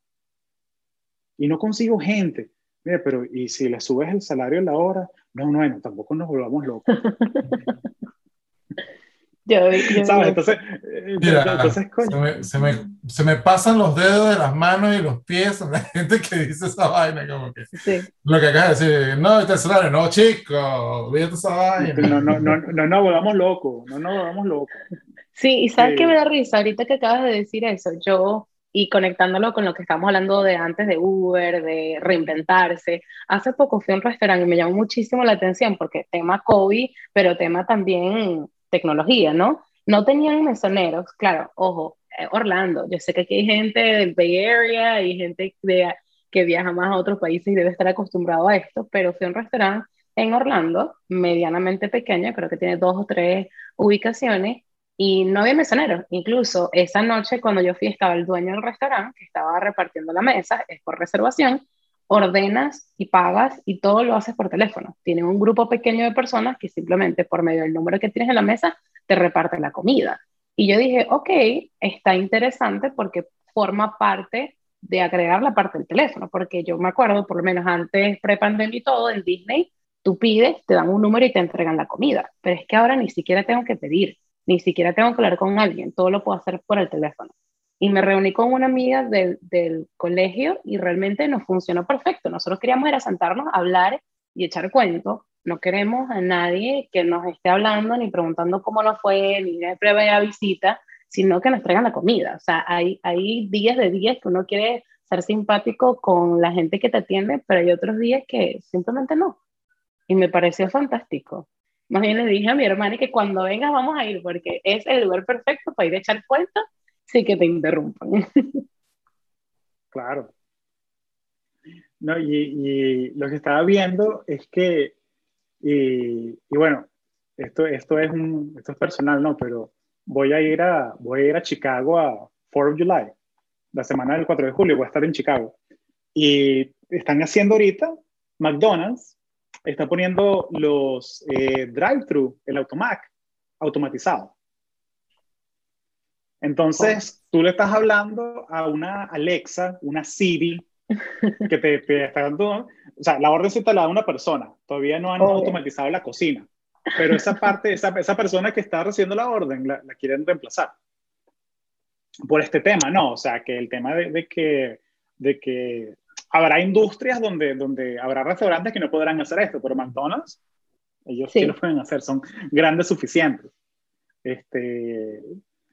y no consigo gente. Mira, pero ¿y si le subes el salario a la hora? No, no, no, tampoco nos volvamos locos. ¿Sabes? Entonces, se, me, se, me, pasan los dedos de las manos y los pies a la gente que dice esa vaina, como que lo que acabas de decir, no, este escenario, no, chico, olvídate esa vaina. No, no, no, no, no, volvamos locos, no nos volvamos locos. Sí, y sabes que me da risa ahorita que acabas de decir eso, yo y conectándolo con lo que estamos hablando de antes de Uber, de reinventarse. Hace poco fui a un restaurante y me llamó muchísimo la atención porque tema COVID, pero tema también tecnología, ¿no? No tenían mesoneros, claro, ojo, eh, Orlando, yo sé que aquí hay gente del Bay Area y gente de, que viaja más a otros países y debe estar acostumbrado a esto, pero fui a un restaurante en Orlando, medianamente pequeño, creo que tiene dos o tres ubicaciones, y no había mesoneros. Incluso esa noche cuando yo fui estaba el dueño del restaurante que estaba repartiendo la mesa, es por reservación, ordenas y pagas y todo lo haces por teléfono. Tienen un grupo pequeño de personas que simplemente por medio del número que tienes en la mesa te reparten la comida. Y yo dije, ok, está interesante porque forma parte de agregar la parte del teléfono, porque yo me acuerdo, por lo menos antes, pre-pandemia y todo, en Disney, tú pides, te dan un número y te entregan la comida, pero es que ahora ni siquiera tengo que pedir, ni siquiera tengo que hablar con alguien, todo lo puedo hacer por el teléfono y me reuní con una amiga del, del colegio y realmente nos funcionó perfecto. Nosotros queríamos ir a sentarnos, hablar y echar cuentos. No queremos a nadie que nos esté hablando ni preguntando cómo nos fue, ni de previa visita, sino que nos traigan la comida. O sea, hay, hay días de días que uno quiere ser simpático con la gente que te atiende, pero hay otros días que simplemente no. Y me pareció fantástico. Más bien le dije a mi hermana que cuando vengas vamos a ir, porque es el lugar perfecto para ir a echar cuentos sí que te interrumpan. Claro. No, y, lo que estaba viendo es que, y, bueno, esto, esto, es un, esto es personal, ¿no? Pero voy a ir a, voy a, ir a Chicago a 4 of July, la semana del 4 de julio, voy a estar en Chicago. Y están haciendo ahorita, McDonald's está poniendo los eh, drive-thru, el automac, automatizado. Entonces, tú le estás hablando a una Alexa, una Siri, que te, está dando, o sea, la orden se te la da una persona, todavía no han automatizado la cocina, pero esa parte, esa, esa persona que está recibiendo la orden, la, quieren reemplazar. Por este tema, no, o sea, que el tema de, que, de que habrá industrias donde, donde habrá restaurantes que no podrán hacer esto, pero McDonald's, ellos sí, lo pueden hacer, son grandes suficientes. Este,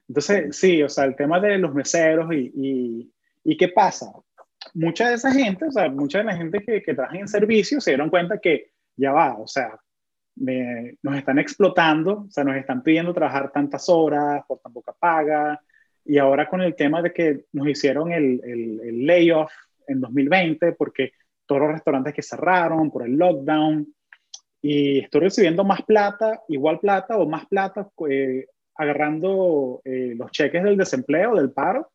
Entonces, sí, o sea, el tema de los meseros y, y, y qué pasa. Mucha de esa gente, o sea, mucha de la gente que, que trabaja en servicios se dieron cuenta que ya va, o sea, nos están explotando, o sea, nos están pidiendo trabajar tantas horas por tan poca paga, y ahora con el tema de que nos hicieron el, el, el layoff en 2020, porque todos los restaurantes que cerraron por el lockdown, y estoy recibiendo más plata, igual plata o más plata, eh, agarrando eh, los cheques del desempleo, del paro,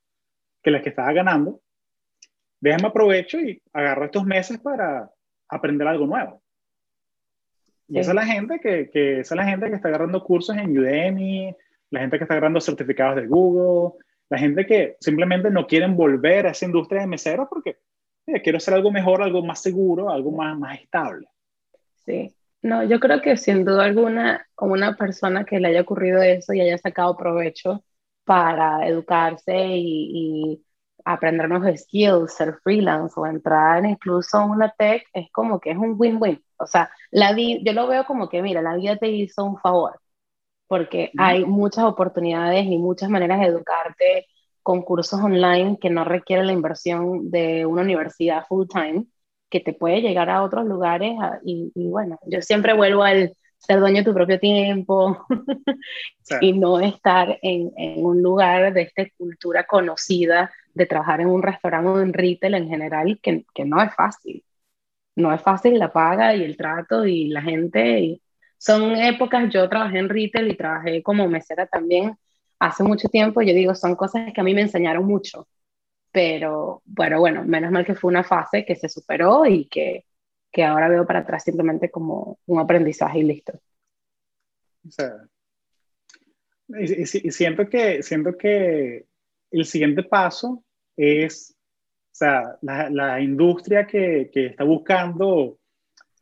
que las que estaba ganando. Déjame aprovecho y agarro estos meses para aprender algo nuevo. Y esa es la gente que, que, esa es la gente que está agarrando cursos en Udemy, la gente que está agarrando certificados de Google, la gente que simplemente no quieren volver a esa industria de meseros porque quiero hacer algo mejor, algo más seguro, algo más, más estable. Sí, no, yo creo que sin duda alguna, una persona que le haya ocurrido eso y haya sacado provecho para educarse y, y aprender nuevos skills, ser freelance o entrar incluso a una tech, es como que es un win-win. O sea, la yo lo veo como que, mira, la vida te hizo un favor, porque hay muchas oportunidades y muchas maneras de educarte con cursos online que no requieren la inversión de una universidad full time, que te puede llegar a otros lugares y, bueno, yo siempre vuelvo al ser dueño de tu propio tiempo y no estar en, en, un lugar de esta cultura conocida de trabajar en un restaurante o en retail en general, que, que no es fácil no es fácil la paga y el trato y la gente. son épocas, yo trabajé en retail y trabajé como mesera también hace mucho tiempo. Yo digo, son cosas que a mí me enseñaron mucho. Pero bueno, bueno, menos mal que fue una fase que se superó y que, que ahora veo para atrás simplemente como un aprendizaje y listo. O sea, y, siento, que, siento que el siguiente paso es o sea, la, industria que, que, está buscando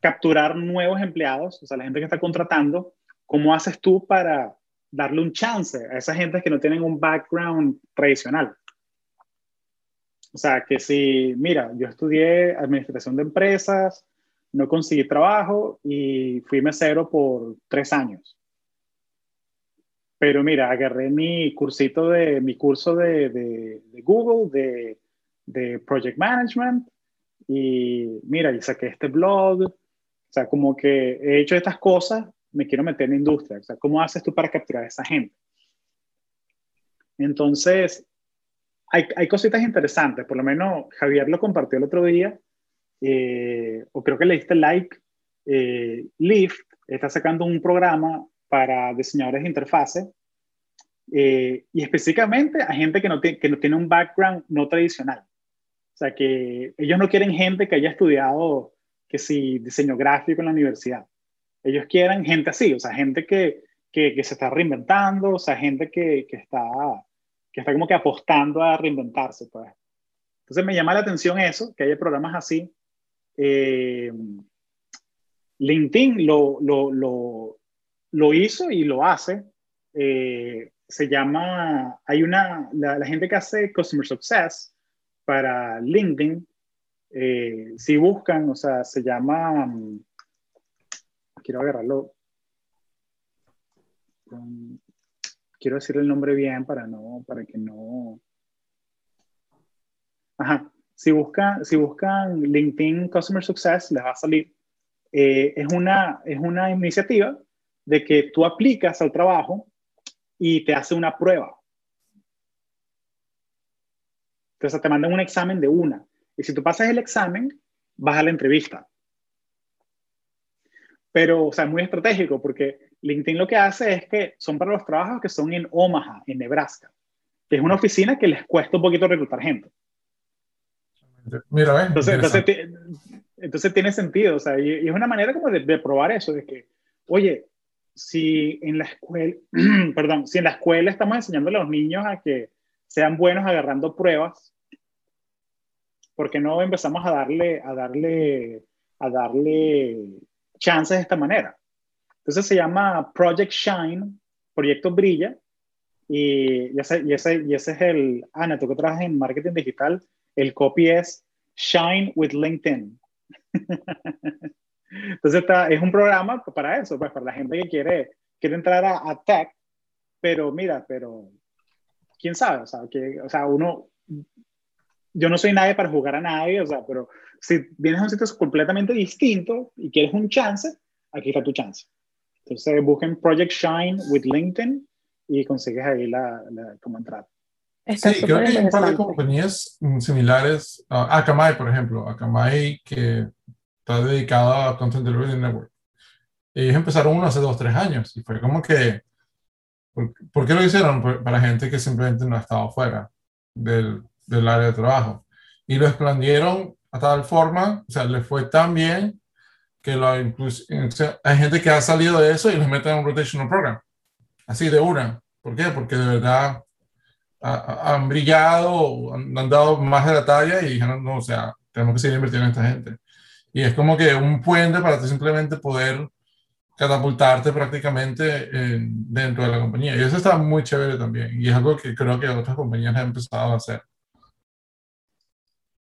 capturar nuevos empleados, o sea, la gente que está contratando, ¿cómo haces tú para darle un chance a esas gente que no tienen un background tradicional? O sea, que si, mira, yo estudié administración de empresas, no conseguí trabajo y fui mesero por tres años. Pero mira, agarré mi cursito de, mi curso de, de, de Google, de de project management y mira, y saqué este blog, o sea, como que he hecho estas cosas, me quiero meter en la industria, o sea, ¿cómo haces tú para capturar a esa gente? Entonces, hay, hay cositas interesantes, por lo menos Javier lo compartió el otro día, eh, o creo que le diste like, eh, Lyft está sacando un programa para diseñadores de interfaces eh, y específicamente a gente que no, que no tiene un background no tradicional. O sea, que ellos no quieren gente que haya estudiado, que si diseño gráfico en la universidad. Ellos quieren gente así, o sea, gente que, que, que se está reinventando, o sea, gente que, que, está, que está como que apostando a reinventarse, pues. Entonces me llama la atención eso, que haya programas así. Eh, LinkedIn lo, lo, lo, lo, hizo y lo hace. Eh, se llama, hay una, la, la, gente que hace Customer Success, para LinkedIn, eh, si buscan, o sea, se llama, mm, quiero agarrarlo, quiero decir el nombre bien para no, para que no, ajá, si buscan, si buscan LinkedIn Customer Success, les va a salir, eh, es, una, es una iniciativa de que tú aplicas al trabajo y te hace una prueba. Entonces te mandan un examen de una. Y si tú pasas el examen, vas a la entrevista. Pero, o sea, es muy estratégico porque LinkedIn lo que hace es que son para los trabajos que son en Omaha, en Nebraska, que es una oficina que les cuesta un poquito reclutar gente. Mira, entonces, entonces, tiene sentido, o sea, y, es una manera como de, de, probar eso, de que, oye, si en la escuela, perdón, si en la escuela estamos enseñando a los niños a que sean buenos agarrando pruebas ¿por qué no empezamos a darle, a darle, a darle chances de esta manera? Entonces se llama Project Shine, Proyecto Brilla, y, ese, y, ese, y ese es el, Ana, tú que trabajas en marketing digital, el copy es Shine with LinkedIn. Entonces está, es un programa para eso, pues para la gente que quiere, quiere entrar a, a tech, pero mira, pero quién sabe, o sea, que, o sea, uno, yo no soy nadie para jugar a nadie, o sea, pero si vienes a un sitio completamente distinto y quieres un chance, aquí está tu chance. Entonces busquen Project Shine with LinkedIn y consigues ahí la, la como entrada. sí, creo que hay un par de compañías similares. Uh, Akamai, por ejemplo. Akamai, que está dedicado a Content Delivery Network. Ellos empezaron uno hace dos, tres años y fue como que, ¿por, qué lo hicieron? Para gente que simplemente no ha estado fuera del, del área de trabajo. Y lo expandieron a tal forma, o sea, le fue tan bien que lo incluso, hay gente que ha salido de eso y los mete en un rotational program. Así de una. ¿Por qué? Porque de verdad han brillado, han, han, dado más de la talla y dijeron, no, o sea, tenemos que seguir invirtiendo en esta gente. Y es como que un puente para simplemente poder catapultarte prácticamente dentro de la compañía. Y eso está muy chévere también. Y es algo que creo que otras compañías han empezado a hacer.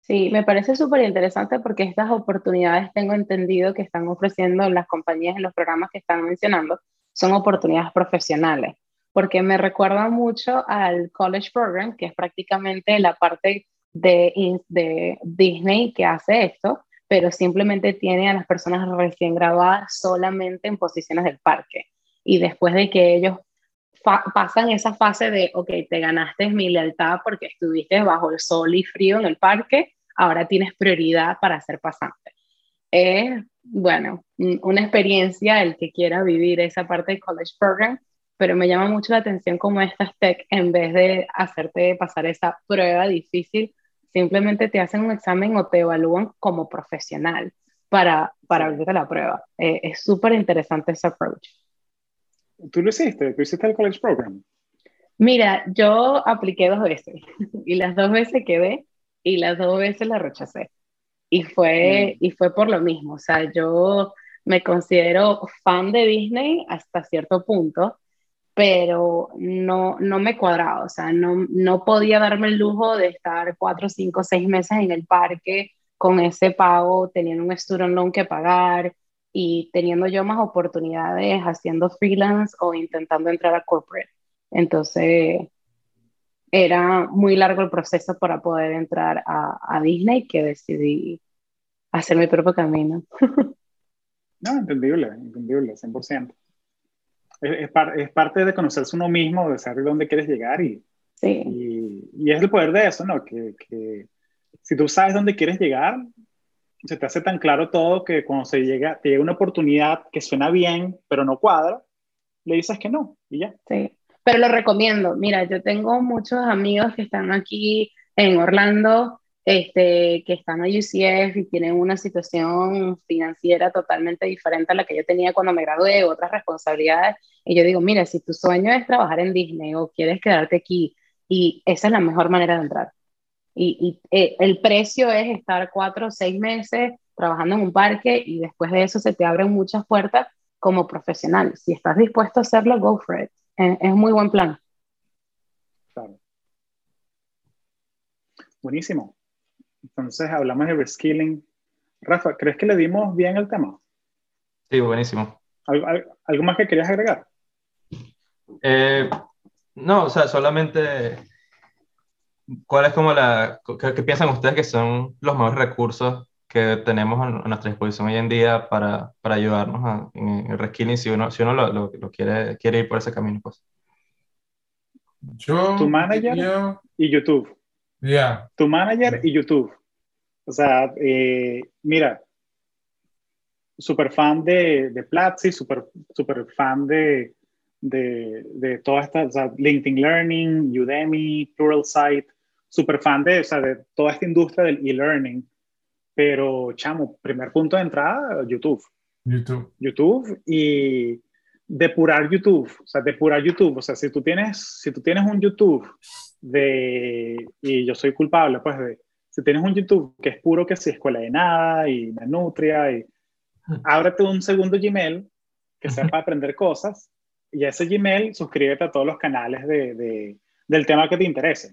Sí, me parece súper interesante porque estas oportunidades tengo entendido que están ofreciendo las compañías en los programas que están mencionando son oportunidades profesionales, porque me recuerda mucho al College Program, que es prácticamente la parte de, de Disney que hace esto, pero simplemente tiene a las personas recién graduadas solamente en posiciones del parque. Y después de que ellos pasan esa fase de, ok, te ganaste mi lealtad porque estuviste bajo el sol y frío en el parque, ahora tienes prioridad para ser pasante. Es, bueno, una experiencia el que quiera vivir esa parte del college program, pero me llama mucho la atención como estas tech, en vez de hacerte pasar esa prueba difícil, simplemente te hacen un examen o te evalúan como profesional para, para abrirte la prueba. Eh, es súper interesante ese approach. ¿Tú lo hiciste? ¿Tú hiciste el college program? Mira, yo apliqué dos veces y las dos veces quedé y las dos veces la rechacé. Y fue, mm. y fue por lo mismo. O sea, yo me considero fan de Disney hasta cierto punto, pero no, no me cuadraba, o sea, no, no podía darme el lujo de estar cuatro, cinco, seis meses en el parque con ese pago, teniendo un student loan que pagar y teniendo yo más oportunidades haciendo freelance o intentando entrar a corporate. Entonces, era muy largo el proceso para poder entrar a, a Disney que decidí hacer mi propio camino. no, entendible, entendible, 100% es, es, parte de conocerse uno mismo, de saber dónde quieres llegar y, y, y, es el poder de eso, ¿no? Que, que, si tú sabes dónde quieres llegar, se te hace tan claro todo que cuando se llega, te llega una oportunidad que suena bien, pero no cuadra, le dices que no y ya. Sí, pero lo recomiendo. Mira, yo tengo muchos amigos que están aquí en Orlando este, que están a UCF y tienen una situación financiera totalmente diferente a la que yo tenía cuando me gradué, otras responsabilidades. Y yo digo, mira, si tu sueño es trabajar en Disney o quieres quedarte aquí, y esa es la mejor manera de entrar. Y, y eh, el precio es estar cuatro o seis meses trabajando en un parque y después de eso se te abren muchas puertas como profesional. Si estás dispuesto a hacerlo, go for it. Es, es muy buen plan. Claro. Buenísimo. Entonces hablamos de reskilling. Rafa, ¿crees que le dimos bien el tema? Sí, buenísimo. ¿Algo, más que querías agregar? Eh, no, o sea, solamente, ¿cuál es como la, qué, piensan ustedes que son los mejores recursos que tenemos a, nuestra disposición hoy en día para, para ayudarnos en el reskilling si uno, si uno lo, lo, quiere, quiere ir por ese camino? Pues? Yo, tu manager y YouTube. Ya. Tu manager y YouTube. O sea, eh, mira, super fan de, de Platzi, super, super fan de, de, de todas estas, o sea, LinkedIn Learning, Udemy, Pluralsight, super fan de, o sea, de toda esta industria del e-learning. Pero, chamo, primer punto de entrada, YouTube. YouTube. YouTube y depurar YouTube, o sea, depurar YouTube. O sea, si tú tienes, si tú tienes un YouTube de, y yo soy culpable, pues, de, si tienes un YouTube que es puro que si escuela de nada y me nutria, y ábrete un segundo Gmail que sea para aprender cosas y a ese Gmail suscríbete a todos los canales de, de, del tema que te interese,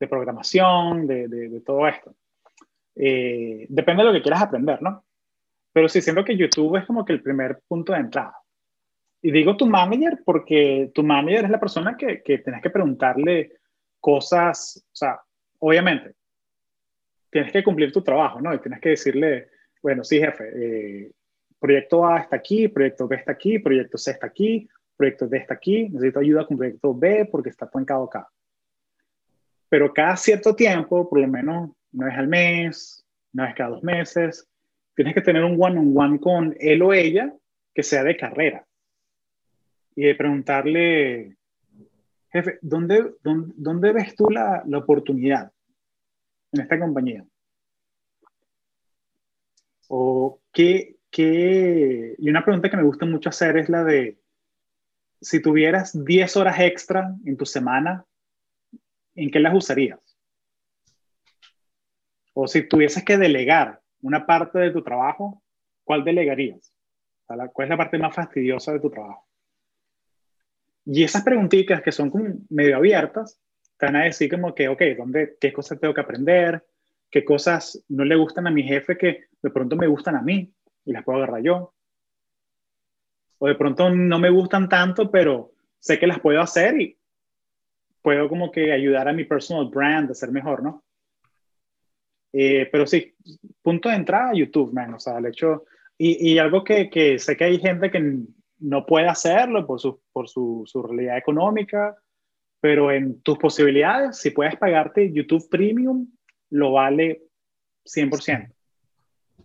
de programación, de, de todo esto. Eh, depende de lo que quieras aprender, ¿no? Pero sí, siento que YouTube es como que el primer punto de entrada. Y digo tu manager porque tu manager es la persona que, que tienes que preguntarle cosas, o sea, obviamente, tienes que cumplir tu trabajo, ¿no? Y tienes que decirle, bueno, sí, jefe, eh, proyecto A está aquí, proyecto B está aquí, proyecto C está aquí, proyecto D está aquí, necesito ayuda con proyecto B porque está trancado acá. Pero cada cierto tiempo, por lo menos una vez al mes, una vez cada dos meses, tienes que tener un one-on-one con él o ella que sea de carrera. Y de preguntarle, jefe, ¿dónde, dónde, ves tú la, la oportunidad en esta compañía? O qué, qué, y una pregunta que me gusta mucho hacer es la de, si tuvieras 10 horas extra en tu semana, ¿en qué las usarías? O si tuvieses que delegar una parte de tu trabajo, ¿cuál delegarías? ¿Cuál es la parte más fastidiosa de tu trabajo? Y esas preguntitas que son como medio abiertas, te van a decir como que, ok, ¿dónde, ¿qué cosas tengo que aprender? ¿Qué cosas no le gustan a mi jefe que de pronto me gustan a mí y las puedo agarrar yo? O de pronto no me gustan tanto, pero sé que las puedo hacer y puedo como que ayudar a mi personal brand a ser mejor, ¿no? Eh, pero sí, punto de entrada, YouTube, man. O sea, el hecho. Y, y algo que, que, sé que hay gente que no puede hacerlo por, su, por su, su, realidad económica, pero en tus posibilidades, si puedes pagarte YouTube Premium, lo vale 100%.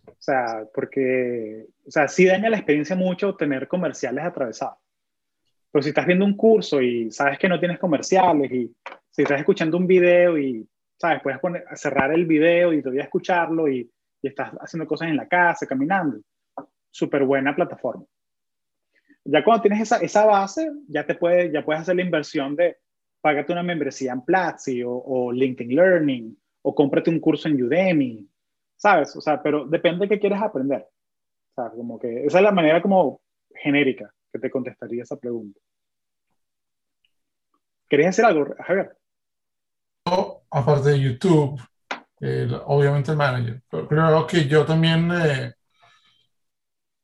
O sea, porque, o sea, sí daña la experiencia mucho tener comerciales atravesados. Pero si estás viendo un curso y sabes que no tienes comerciales y si estás escuchando un video y ¿sabes? Puedes poner, cerrar el video y todavía escucharlo y, y estás haciendo cosas en la casa, caminando. Súper buena plataforma. Ya cuando tienes esa, esa base, ya, te puede, ya puedes hacer la inversión de págate una membresía en Platzi o, o LinkedIn Learning o cómprate un curso en Udemy, ¿sabes? O sea, pero depende de qué quieres aprender. O sea, como que esa es la manera como genérica que te contestaría esa pregunta. ¿Querías decir algo, Javier? Aparte de YouTube, obviamente el manager. Pero creo que yo también eh,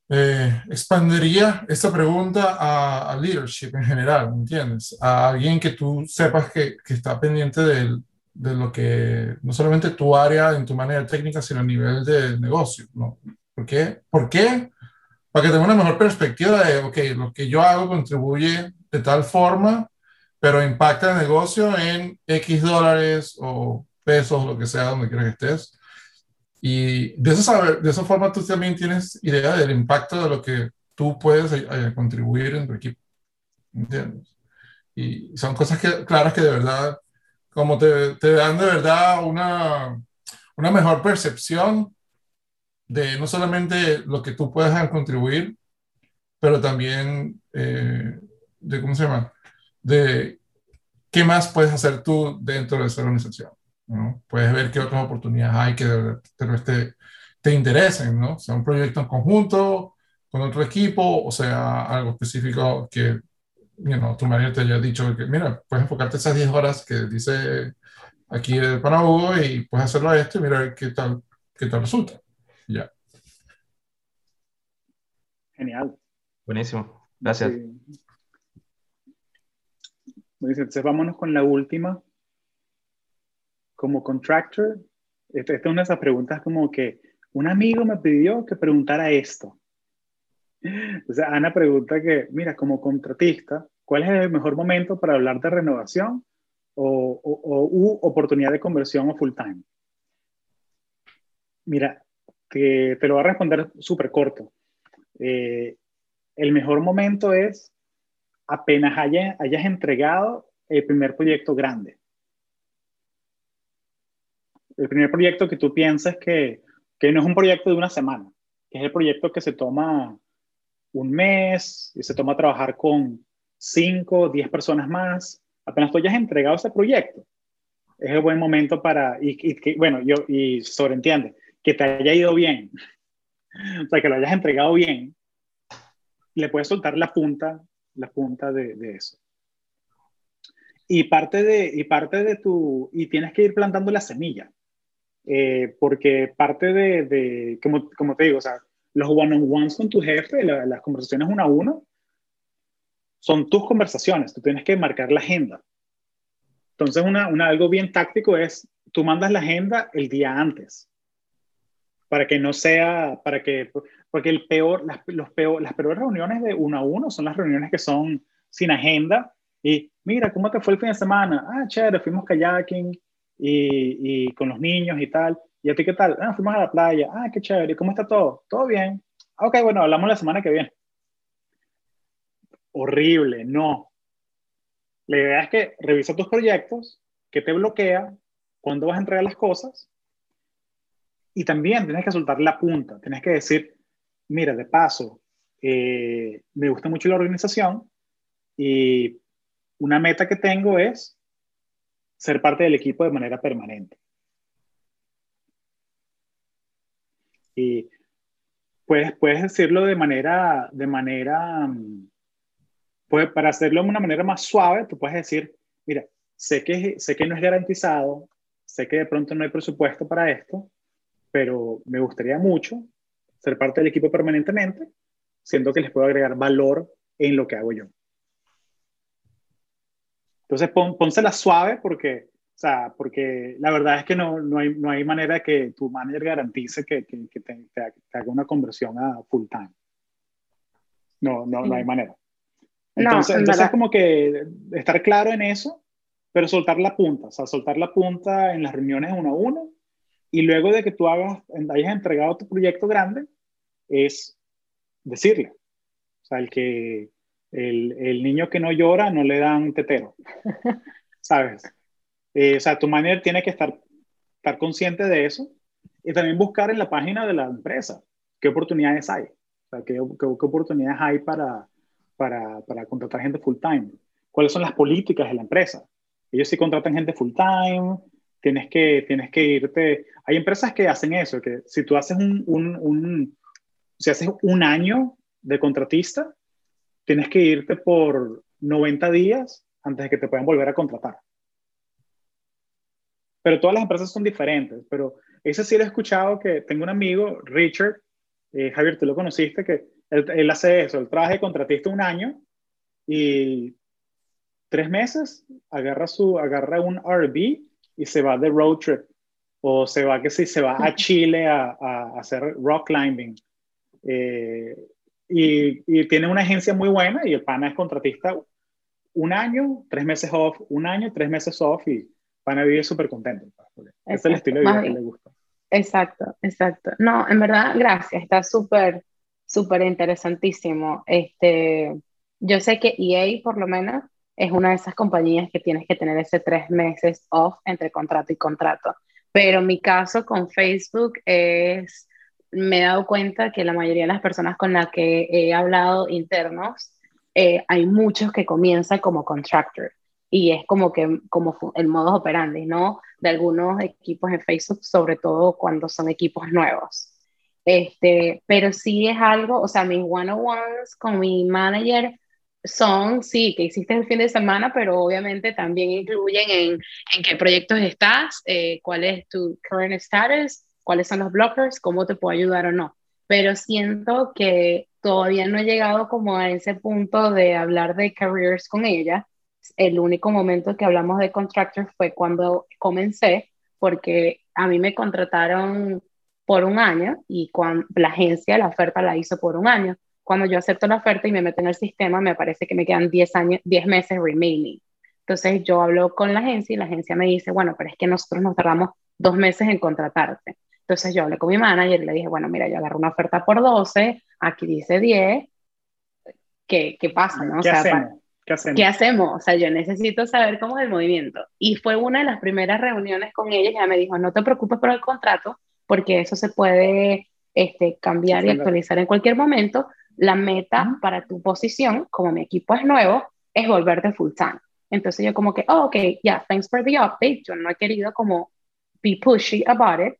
eh, expandería esta pregunta a, leadership en general, ¿me entiendes? A alguien que tú sepas que, que está pendiente de, de, lo que, no solamente tu área en tu manera técnica, sino a nivel de negocio, ¿no? ¿Por qué? ¿Por qué? Para que tenga una mejor perspectiva de, ok, lo que yo hago contribuye de tal forma pero impacta el negocio en X dólares o pesos, lo que sea, donde quieras que estés. Y de esa, de esa forma tú también tienes idea del impacto de lo que tú puedes eh, contribuir en tu equipo. ¿Entiendes? Y son cosas que, claras que de verdad, como te, te dan de verdad una, una mejor percepción de no solamente lo que tú puedes contribuir, pero también de, ¿cómo se llama? De qué más puedes hacer tú dentro de esa organización. ¿no? Puedes ver qué otras oportunidades hay que te, te interesen, ¿no? sea un proyecto en conjunto con otro equipo, o sea algo específico que you know, tu marido te haya dicho que, mira, puedes enfocarte esas 10 horas que dice aquí el Hugo y puedes hacerlo a esto y mira qué tal, qué tal resulta. Ya. Genial. Buenísimo. Gracias. Entonces, vámonos con la última. Como contractor, esta, es una de esas preguntas como que un amigo me pidió que preguntara esto. Entonces, Ana pregunta que, mira, como contratista, ¿cuál es el mejor momento para hablar de renovación o, o, oportunidad de conversión o full time? Mira, que te lo voy a responder súper corto. Eh, el mejor momento es apenas hayas entregado el primer proyecto grande. El primer proyecto que tú piensas que, que no es un proyecto de una semana, que es el proyecto que se toma un mes y se toma a trabajar con cinco, diez personas más. Apenas tú hayas entregado ese proyecto, es el buen momento para, y, y bueno, yo, y sobreentiende, que te haya ido bien, o sea, que lo hayas entregado bien, le puedes soltar la punta la punta de, eso. Y parte de, y parte de tu, y tienes que ir plantando la semilla, eh, porque parte de, de como, como, te digo, o sea, los one-on-ones con tu jefe, las conversaciones uno a uno, son tus conversaciones, tú tienes que marcar la agenda. Entonces, una, una, algo bien táctico es, tú mandas la agenda el día antes, para que no sea, para que, porque el peor, las, los peor, las peores reuniones de uno a uno son las reuniones que son sin agenda y mira, ¿cómo te fue el fin de semana? Ah, chévere, fuimos kayaking y, y con los niños y tal. ¿Y a ti qué tal? Ah, fuimos a la playa. Ah, qué chévere. ¿Y cómo está todo? Todo bien. Ah, ok, bueno, hablamos la semana que viene. Horrible, no. La idea es que revisa tus proyectos, qué te bloquea, cuándo vas a entregar las cosas. Y también tienes que soltar la punta. Tienes que decir, mira, de paso, eh, me gusta mucho la organización y una meta que tengo es ser parte del equipo de manera permanente. Y puedes, puedes decirlo de manera, de manera, pues para hacerlo de una manera más suave, tú puedes decir, mira, sé que, sé que no es garantizado, sé que de pronto no hay presupuesto para esto, pero me gustaría mucho ser parte del equipo permanentemente, siento que les puedo agregar valor en lo que hago yo. Entonces, pon, pónsela suave porque, o sea, porque la verdad es que no, no, hay, no hay manera que tu manager garantice que, que, te, haga una conversión a full time. No, no, no hay manera. Entonces, no, entonces como que estar claro en eso, pero soltar la punta, o sea, soltar la punta en las reuniones uno a uno y luego de que tú hagas, hayas entregado tu proyecto grande, es decirle. O sea, el que, el, el, niño que no llora no le dan tetero, ¿sabes? Eh, o sea, tu manager tiene que estar, estar consciente de eso y también buscar en la página de la empresa qué oportunidades hay, o sea, qué, qué, oportunidades hay para, para, para, contratar gente full time, cuáles son las políticas de la empresa. Ellos sí contratan gente full time, tienes que, tienes que irte. Hay empresas que hacen eso, que si tú haces un, un, si haces un año de contratista, tienes que irte por 90 días antes de que te puedan volver a contratar. Pero todas las empresas son diferentes, pero ese sí lo he escuchado que tengo un amigo, Richard, eh, Javier, tú lo conociste, que él, hace eso, él trabaja de contratista un año y tres meses agarra, su, agarra un RV y se va de road trip. O se va, que sí, se va a Chile a, a hacer rock climbing. Eh, y, tiene una agencia muy buena y el pana es contratista un año, tres meses off, un año, tres meses off y pana vive súper contento. Pues, es el estilo de vida que le gusta. Exacto, exacto. No, en verdad, gracias. Está súper, súper interesantísimo. Este, yo sé que EA, por lo menos, es una de esas compañías que tienes que tener ese tres meses off entre contrato y contrato. Pero mi caso con Facebook es me he dado cuenta que la mayoría de las personas con las que he hablado internos, eh, hay muchos que comienzan como contractor y es como que como el modo operandi, ¿no? De algunos equipos en Facebook, sobre todo cuando son equipos nuevos. Este, pero sí es algo, o sea, mis one-on-ones con mi manager son, sí, que hiciste el fin de semana, pero obviamente también incluyen en, en qué proyectos estás, eh, cuál es tu current status, cuáles son los blockers, cómo te puedo ayudar o no. Pero siento que todavía no he llegado como a ese punto de hablar de careers con ella. El único momento que hablamos de contractors fue cuando comencé, porque a mí me contrataron por un año y cuando la agencia la oferta la hizo por un año. Cuando yo acepto la oferta y me meto en el sistema, me parece que me quedan 10 años, 10 meses remaining. Entonces yo hablo con la agencia y la agencia me dice, bueno, pero es que nosotros nos tardamos dos meses en contratarte. Entonces yo hablé con mi manager y le dije, bueno, mira, yo agarro una oferta por 12, aquí dice 10, ¿qué, qué pasa? No? ¿Qué, hacemos? ¿Qué, hacemos? ¿Qué hacemos? O sea, yo necesito saber cómo es el movimiento. Y fue una de las primeras reuniones con ella, ella me dijo, no te preocupes por el contrato, porque eso se puede este, cambiar y actualizar en cualquier momento. La meta para tu posición, como mi equipo es nuevo, es volverte full time. Entonces yo como que, oh, ok, yeah, thanks for the update. Yo no he querido como be pushy about it,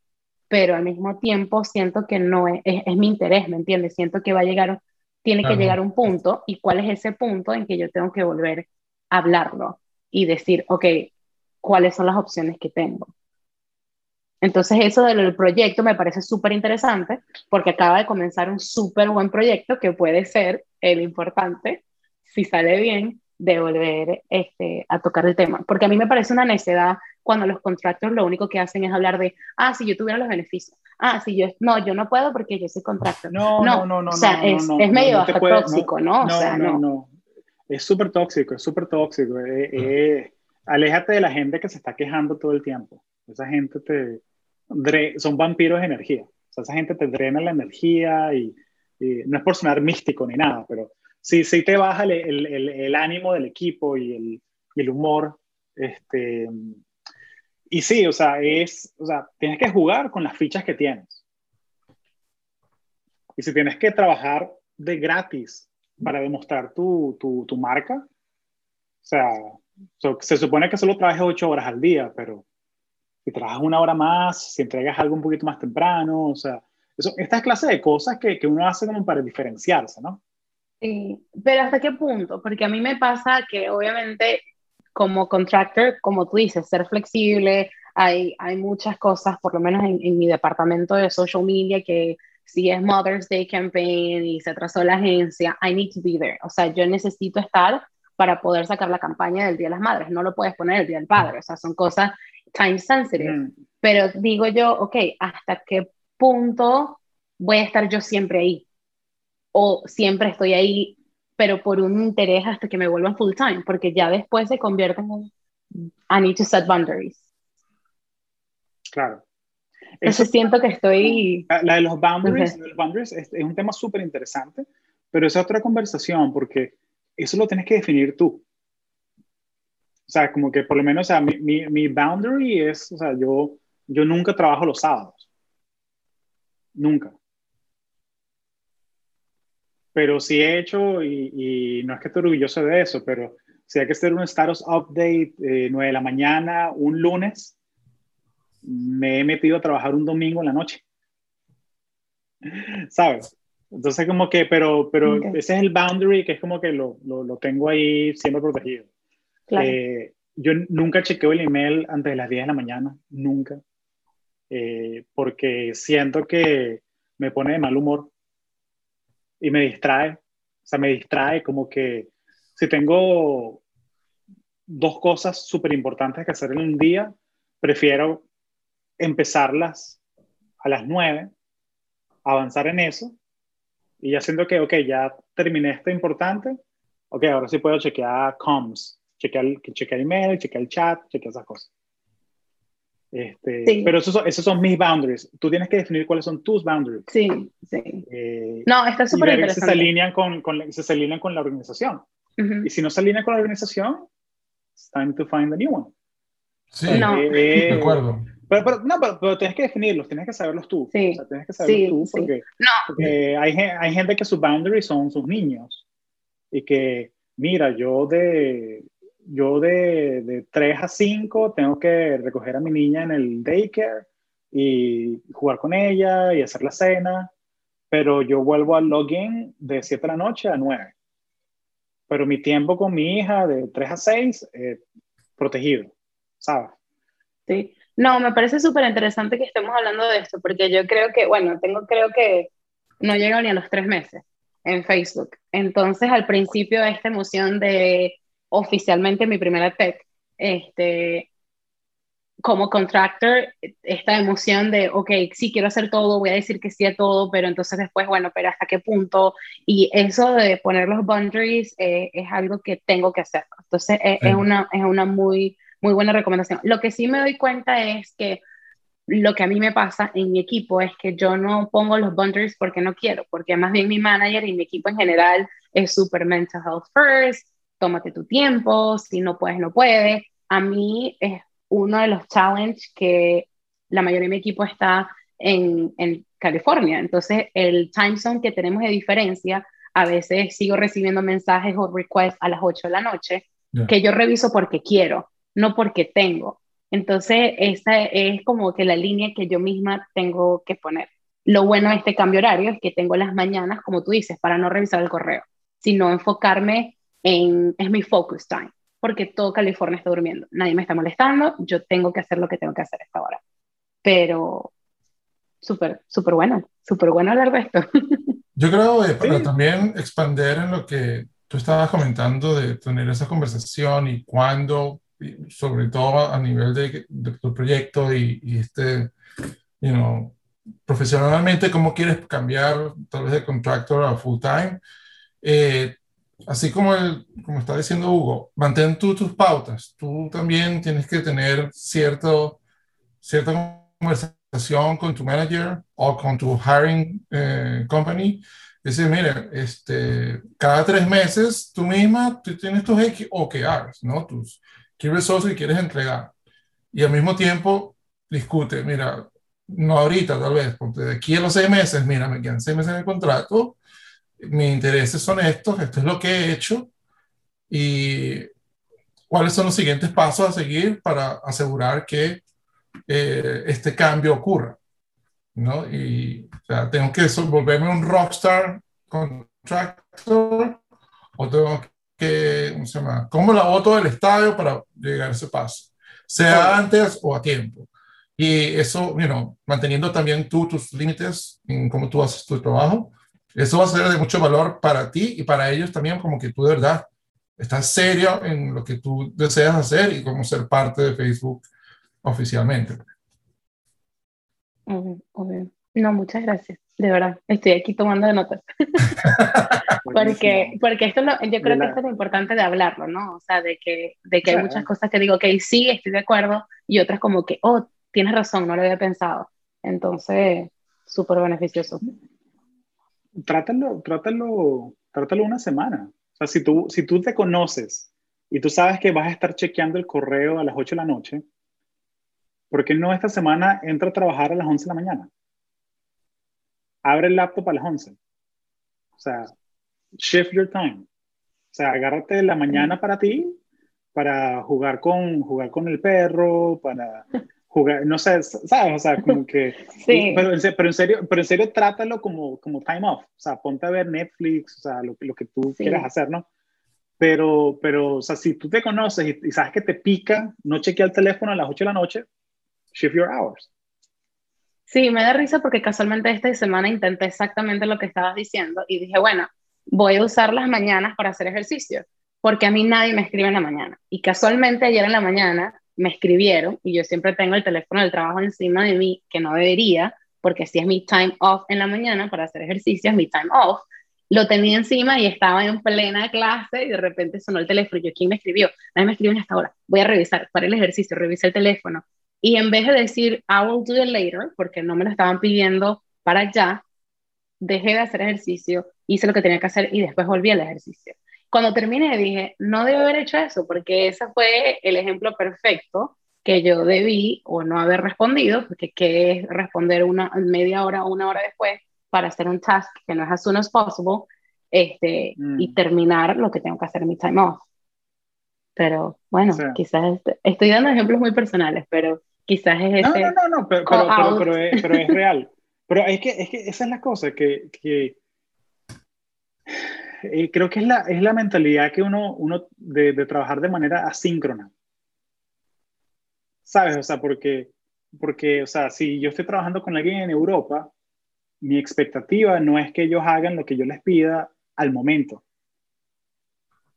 pero al mismo tiempo siento que no es, es, mi interés, ¿me entiendes? Siento que va a llegar, tiene que llegar un punto y cuál es ese punto en que yo tengo que volver a hablarlo y decir, ok, ¿cuáles son las opciones que tengo? Entonces eso del proyecto me parece súper interesante porque acaba de comenzar un súper buen proyecto que puede ser el importante si sale bien de volver este, a tocar el tema, porque a mí me parece una necedad cuando los contratos lo único que hacen es hablar de, ah, si yo tuviera los beneficios, ah, si yo, no, yo no puedo porque yo soy contrato. No, no, no, no. O sea, es, es, medio tóxico, ¿no? No, o sea, no, no. Es súper tóxico, es súper tóxico. Eh, eh, aléjate de la gente que se está quejando todo el tiempo. Esa gente te... Son vampiros de energía. O sea, esa gente te drena la energía y, no es por sonar místico ni nada, pero sí, sí te baja el, el, el, ánimo del equipo y el, y el humor. Este, y sí, o sea, es, o sea, tienes que jugar con las fichas que tienes. Y si tienes que trabajar de gratis para demostrar tu, tu, tu marca, o sea, se supone que solo trabajes ocho horas al día, pero si trabajas una hora más, si entregas algo un poquito más temprano, o sea, eso, esta clase de cosas que, que uno hace como para diferenciarse, ¿no? Sí, pero ¿hasta qué punto? Porque a mí me pasa que obviamente como contractor, como tú dices, ser flexible, hay, hay muchas cosas, por lo menos en, en mi departamento de social media, que si es Mother's Day Campaign y se atrasó la agencia, I need to be there. O sea, yo necesito estar para poder sacar la campaña del Día de las Madres. No lo puedes poner el Día del Padre. O sea, son cosas time sensitive. Mm. Pero digo yo, ok, ¿hasta qué punto voy a estar yo siempre ahí? O siempre estoy ahí, pero por un interés hasta que me vuelva full time, porque ya después se convierte en un I need to set boundaries. Claro. Eso siento que estoy... La, de los boundaries, los boundaries es, es, un tema súper interesante, pero es otra conversación porque eso lo tienes que definir tú. O sea, como que por lo menos, o sea, mi, mi, mi boundary es, o sea, yo, yo nunca trabajo los sábados. Nunca. Pero sí he hecho, y, no es que esté orgulloso de eso, pero si hay que hacer un status update eh, 9 de la mañana, un lunes, me he metido a trabajar un domingo en la noche. ¿Sabes? Entonces, como que, pero, pero ese es el boundary que es como que lo, lo, lo tengo ahí siempre protegido. Eh, yo nunca chequeo el email antes de las 10 de la mañana, nunca. Eh, porque siento que me pone de mal humor y me distrae. O sea, me distrae como que si tengo dos cosas súper importantes que hacer en un día, prefiero empezarlas a las 9, avanzar en eso, y ya siento que, ok, ya terminé esto importante, ok, ahora sí puedo chequear comms, chequear, chequear email, chequear el chat, chequear esas cosas. Este, Pero esos son, esos son mis boundaries. Tú tienes que definir cuáles son tus boundaries. Sí, sí. Eh, no, está súper interesante. Si se alinean con, con, se alinean con la organización. Y si no se alinean con la organización, it's time to find a new one. Sí, no. Eh, de acuerdo. Pero, pero, no, pero, tienes que definirlos, tienes que saberlos tú. Sí, o sea, tienes que saberlos tú porque, no. hay, hay, gente que sus boundaries son sus niños. Y que, mira, yo de, yo de, de 3 a 5 tengo que recoger a mi niña en el daycare y jugar con ella y hacer la cena, pero yo vuelvo al login de 7 de la noche a 9. Pero mi tiempo con mi hija de 3 a 6, eh, protegido, ¿sabes? Sí. No, me parece súper interesante que estemos hablando de esto, porque yo creo que, bueno, tengo creo que no llego ni a los tres meses en Facebook. Entonces, al principio, esta emoción de oficialmente mi primera tech, este, como contractor, esta emoción de, ok, sí quiero hacer todo, voy a decir que sí a todo, pero entonces después, bueno, pero hasta qué punto, y eso de poner los boundaries eh, es algo que tengo que hacer. Entonces, es, es, una, es una muy muy buena recomendación. Lo que sí me doy cuenta es que lo que a mí me pasa en mi equipo es que yo no pongo los boundaries porque no quiero, porque más bien mi manager y mi equipo en general es super mental health first, tómate tu tiempo, si no puedes, no puedes. A mí es uno de los challenges que la mayoría de mi equipo está en, en California, entonces el time zone que tenemos de diferencia, a veces sigo recibiendo mensajes o requests a las 8 de la noche que yo reviso porque quiero no porque tengo. Entonces, esa es como que la línea que yo misma tengo que poner. Lo bueno de este cambio horario es que tengo las mañanas, como tú dices, para no revisar el correo, sino enfocarme en, es mi focus time, porque todo California está durmiendo, nadie me está molestando, yo tengo que hacer lo que tengo que hacer a esta hora. Pero súper, súper bueno, súper bueno hablar de esto. Yo creo, que para también expander en lo que tú estabas comentando de tener esa conversación y cuándo, sobre todo a nivel de, de tu proyecto y, y este, you know, profesionalmente, cómo quieres cambiar tal vez de contractor a full time. Eh, así como, el, como está diciendo Hugo, mantén tú tus pautas. Tú también tienes que tener cierto, cierta conversación con tu manager o con tu hiring eh, company. Decir, mire, este, cada tres meses tú misma tú tienes tus OKRs, ¿no? Tus results que quieres entregar. Y al mismo tiempo discute, mira, no ahorita tal vez, porque de aquí a los seis meses, mira, me quedan seis meses el contrato, mis intereses son estos, esto es lo que he hecho y cuáles son los siguientes pasos a seguir para asegurar que eh, este cambio ocurra. ¿no? Y o sea, tengo que volverme un rockstar contractor o tengo que, ¿cómo se llama? ¿Cómo la voto del estadio para llegar a ese paso? Sea antes o a tiempo. Y eso, you know, manteniendo también tú tus límites en cómo tú haces tu trabajo, eso va a ser de mucho valor para ti y para ellos también, como que tú de verdad estás serio en lo que tú deseas hacer y cómo ser parte de Facebook oficialmente. No, muchas gracias. De verdad, estoy aquí tomando de notas. porque, porque esto lo, yo creo que esto es lo importante de hablarlo, ¿no? O sea, de que, de que hay muchas cosas que digo, ok, sí, estoy de acuerdo, y otras como que, oh, tienes razón, no lo había pensado. Entonces, súper beneficioso. Trátalo, trátalo, trátalo una semana. O sea, si tú, si tú te conoces y tú sabes que vas a estar chequeando el correo a las 8 de la noche, ¿por qué no esta semana entra a trabajar a las 11 de la mañana? Abre el laptop a las 11. O sea, shift your time. O sea, agárrate la mañana para ti, para jugar con, jugar con el perro, para jugar, no sé, ¿sabes? O sea, como que... sí. Pero, pero, en serio, pero en serio trátalo como, como time off. O sea, ponte a ver Netflix, o sea, lo, lo que tú quieras hacer, ¿no? Pero, pero, o sea, si tú te conoces y, sabes que te pica, no chequea el teléfono a las 8 de la noche, shift your hours. Sí, me da risa porque casualmente esta semana intenté exactamente lo que estabas diciendo y dije, bueno, voy a usar las mañanas para hacer ejercicio, porque a mí nadie me escribe en la mañana. Y casualmente ayer en la mañana me escribieron y yo siempre tengo el teléfono del trabajo encima de mí, que no debería, porque si es mi time off en la mañana para hacer ejercicio, es mi time off. Lo tenía encima y estaba en plena clase y de repente sonó el teléfono. Yo, ¿quién me escribió? Nadie me escribió en esta hora. Voy a revisar, para el ejercicio, revisé el teléfono. Y en vez de decir, I will do it later, porque no me lo estaban pidiendo para allá, dejé de hacer ejercicio, hice lo que tenía que hacer y después volví al ejercicio. Cuando terminé dije, no debo haber hecho eso porque ese fue el ejemplo perfecto que yo debí o no haber respondido, porque qué es responder una media hora o una hora después para hacer un task que no es as soon as possible este, y mm. terminar lo que tengo que hacer en mi time off. Pero bueno, quizás estoy dando ejemplos muy personales, pero quizás es ese. No, no, no, pero, pero, pero, es, pero, es, real. Pero es que, es que esa es la cosa, que, que eh, creo que es la, es la mentalidad que uno, uno de, de, trabajar de manera asíncrona. ¿Sabes? O sea, porque, porque, o sea, si yo estoy trabajando con alguien en Europa, mi expectativa no es que ellos hagan lo que yo les pida al momento.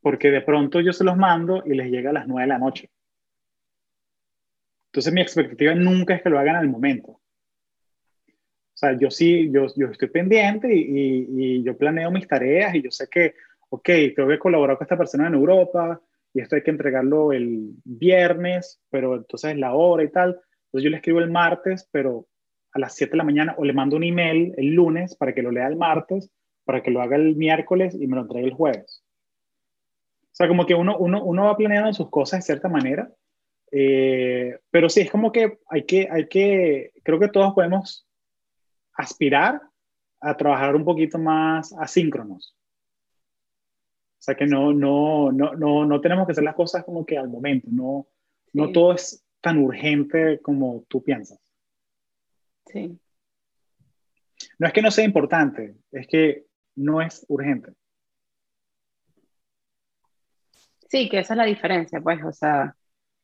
Porque de pronto yo se los mando y les llega a las 9 de la noche. Entonces mi expectativa nunca es que lo hagan al momento sea, yo sí, yo, yo estoy pendiente y, y, yo planeo mis tareas y yo sé que, ok, tengo que colaborar con esta persona en Europa y esto hay que entregarlo el viernes, pero entonces la hora y tal. Entonces yo le escribo el martes, pero a las 7 de la mañana o le mando un email el lunes para que lo lea el martes, para que lo haga el miércoles y me lo entregue el jueves. O sea, como que uno, uno, uno va planeando sus cosas de cierta manera, eh, pero sí, es como que hay que, hay que, creo que todos podemos aspirar a trabajar un poquito más asíncronos. O sea que no, no, no, no, no tenemos que hacer las cosas como que al momento, no, no todo es tan urgente como tú piensas. Sí. No es que no sea importante, es que no es urgente. Sí, que esa es la diferencia, pues, o sea,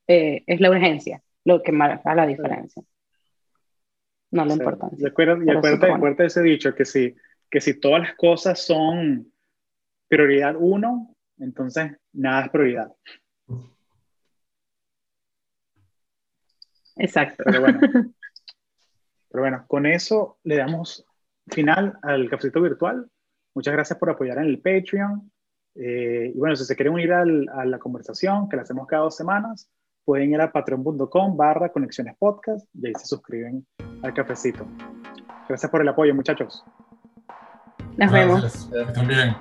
eh, es la urgencia lo que marca la diferencia no la importancia. Y acuérdate, de ese dicho, que si, que si todas las cosas son prioridad uno, Entonces, nada es prioridad. Exacto. Pero bueno, pero bueno, con eso le damos final al cafecito virtual. Muchas gracias por apoyar en el Patreon. Eh, y bueno, si se quieren unir a la conversación que la hacemos cada dos semanas, pueden ir a patreon.com barra conexiones podcast y ahí se suscriben al cafecito. Gracias por el apoyo, muchachos. Nos vemos. También.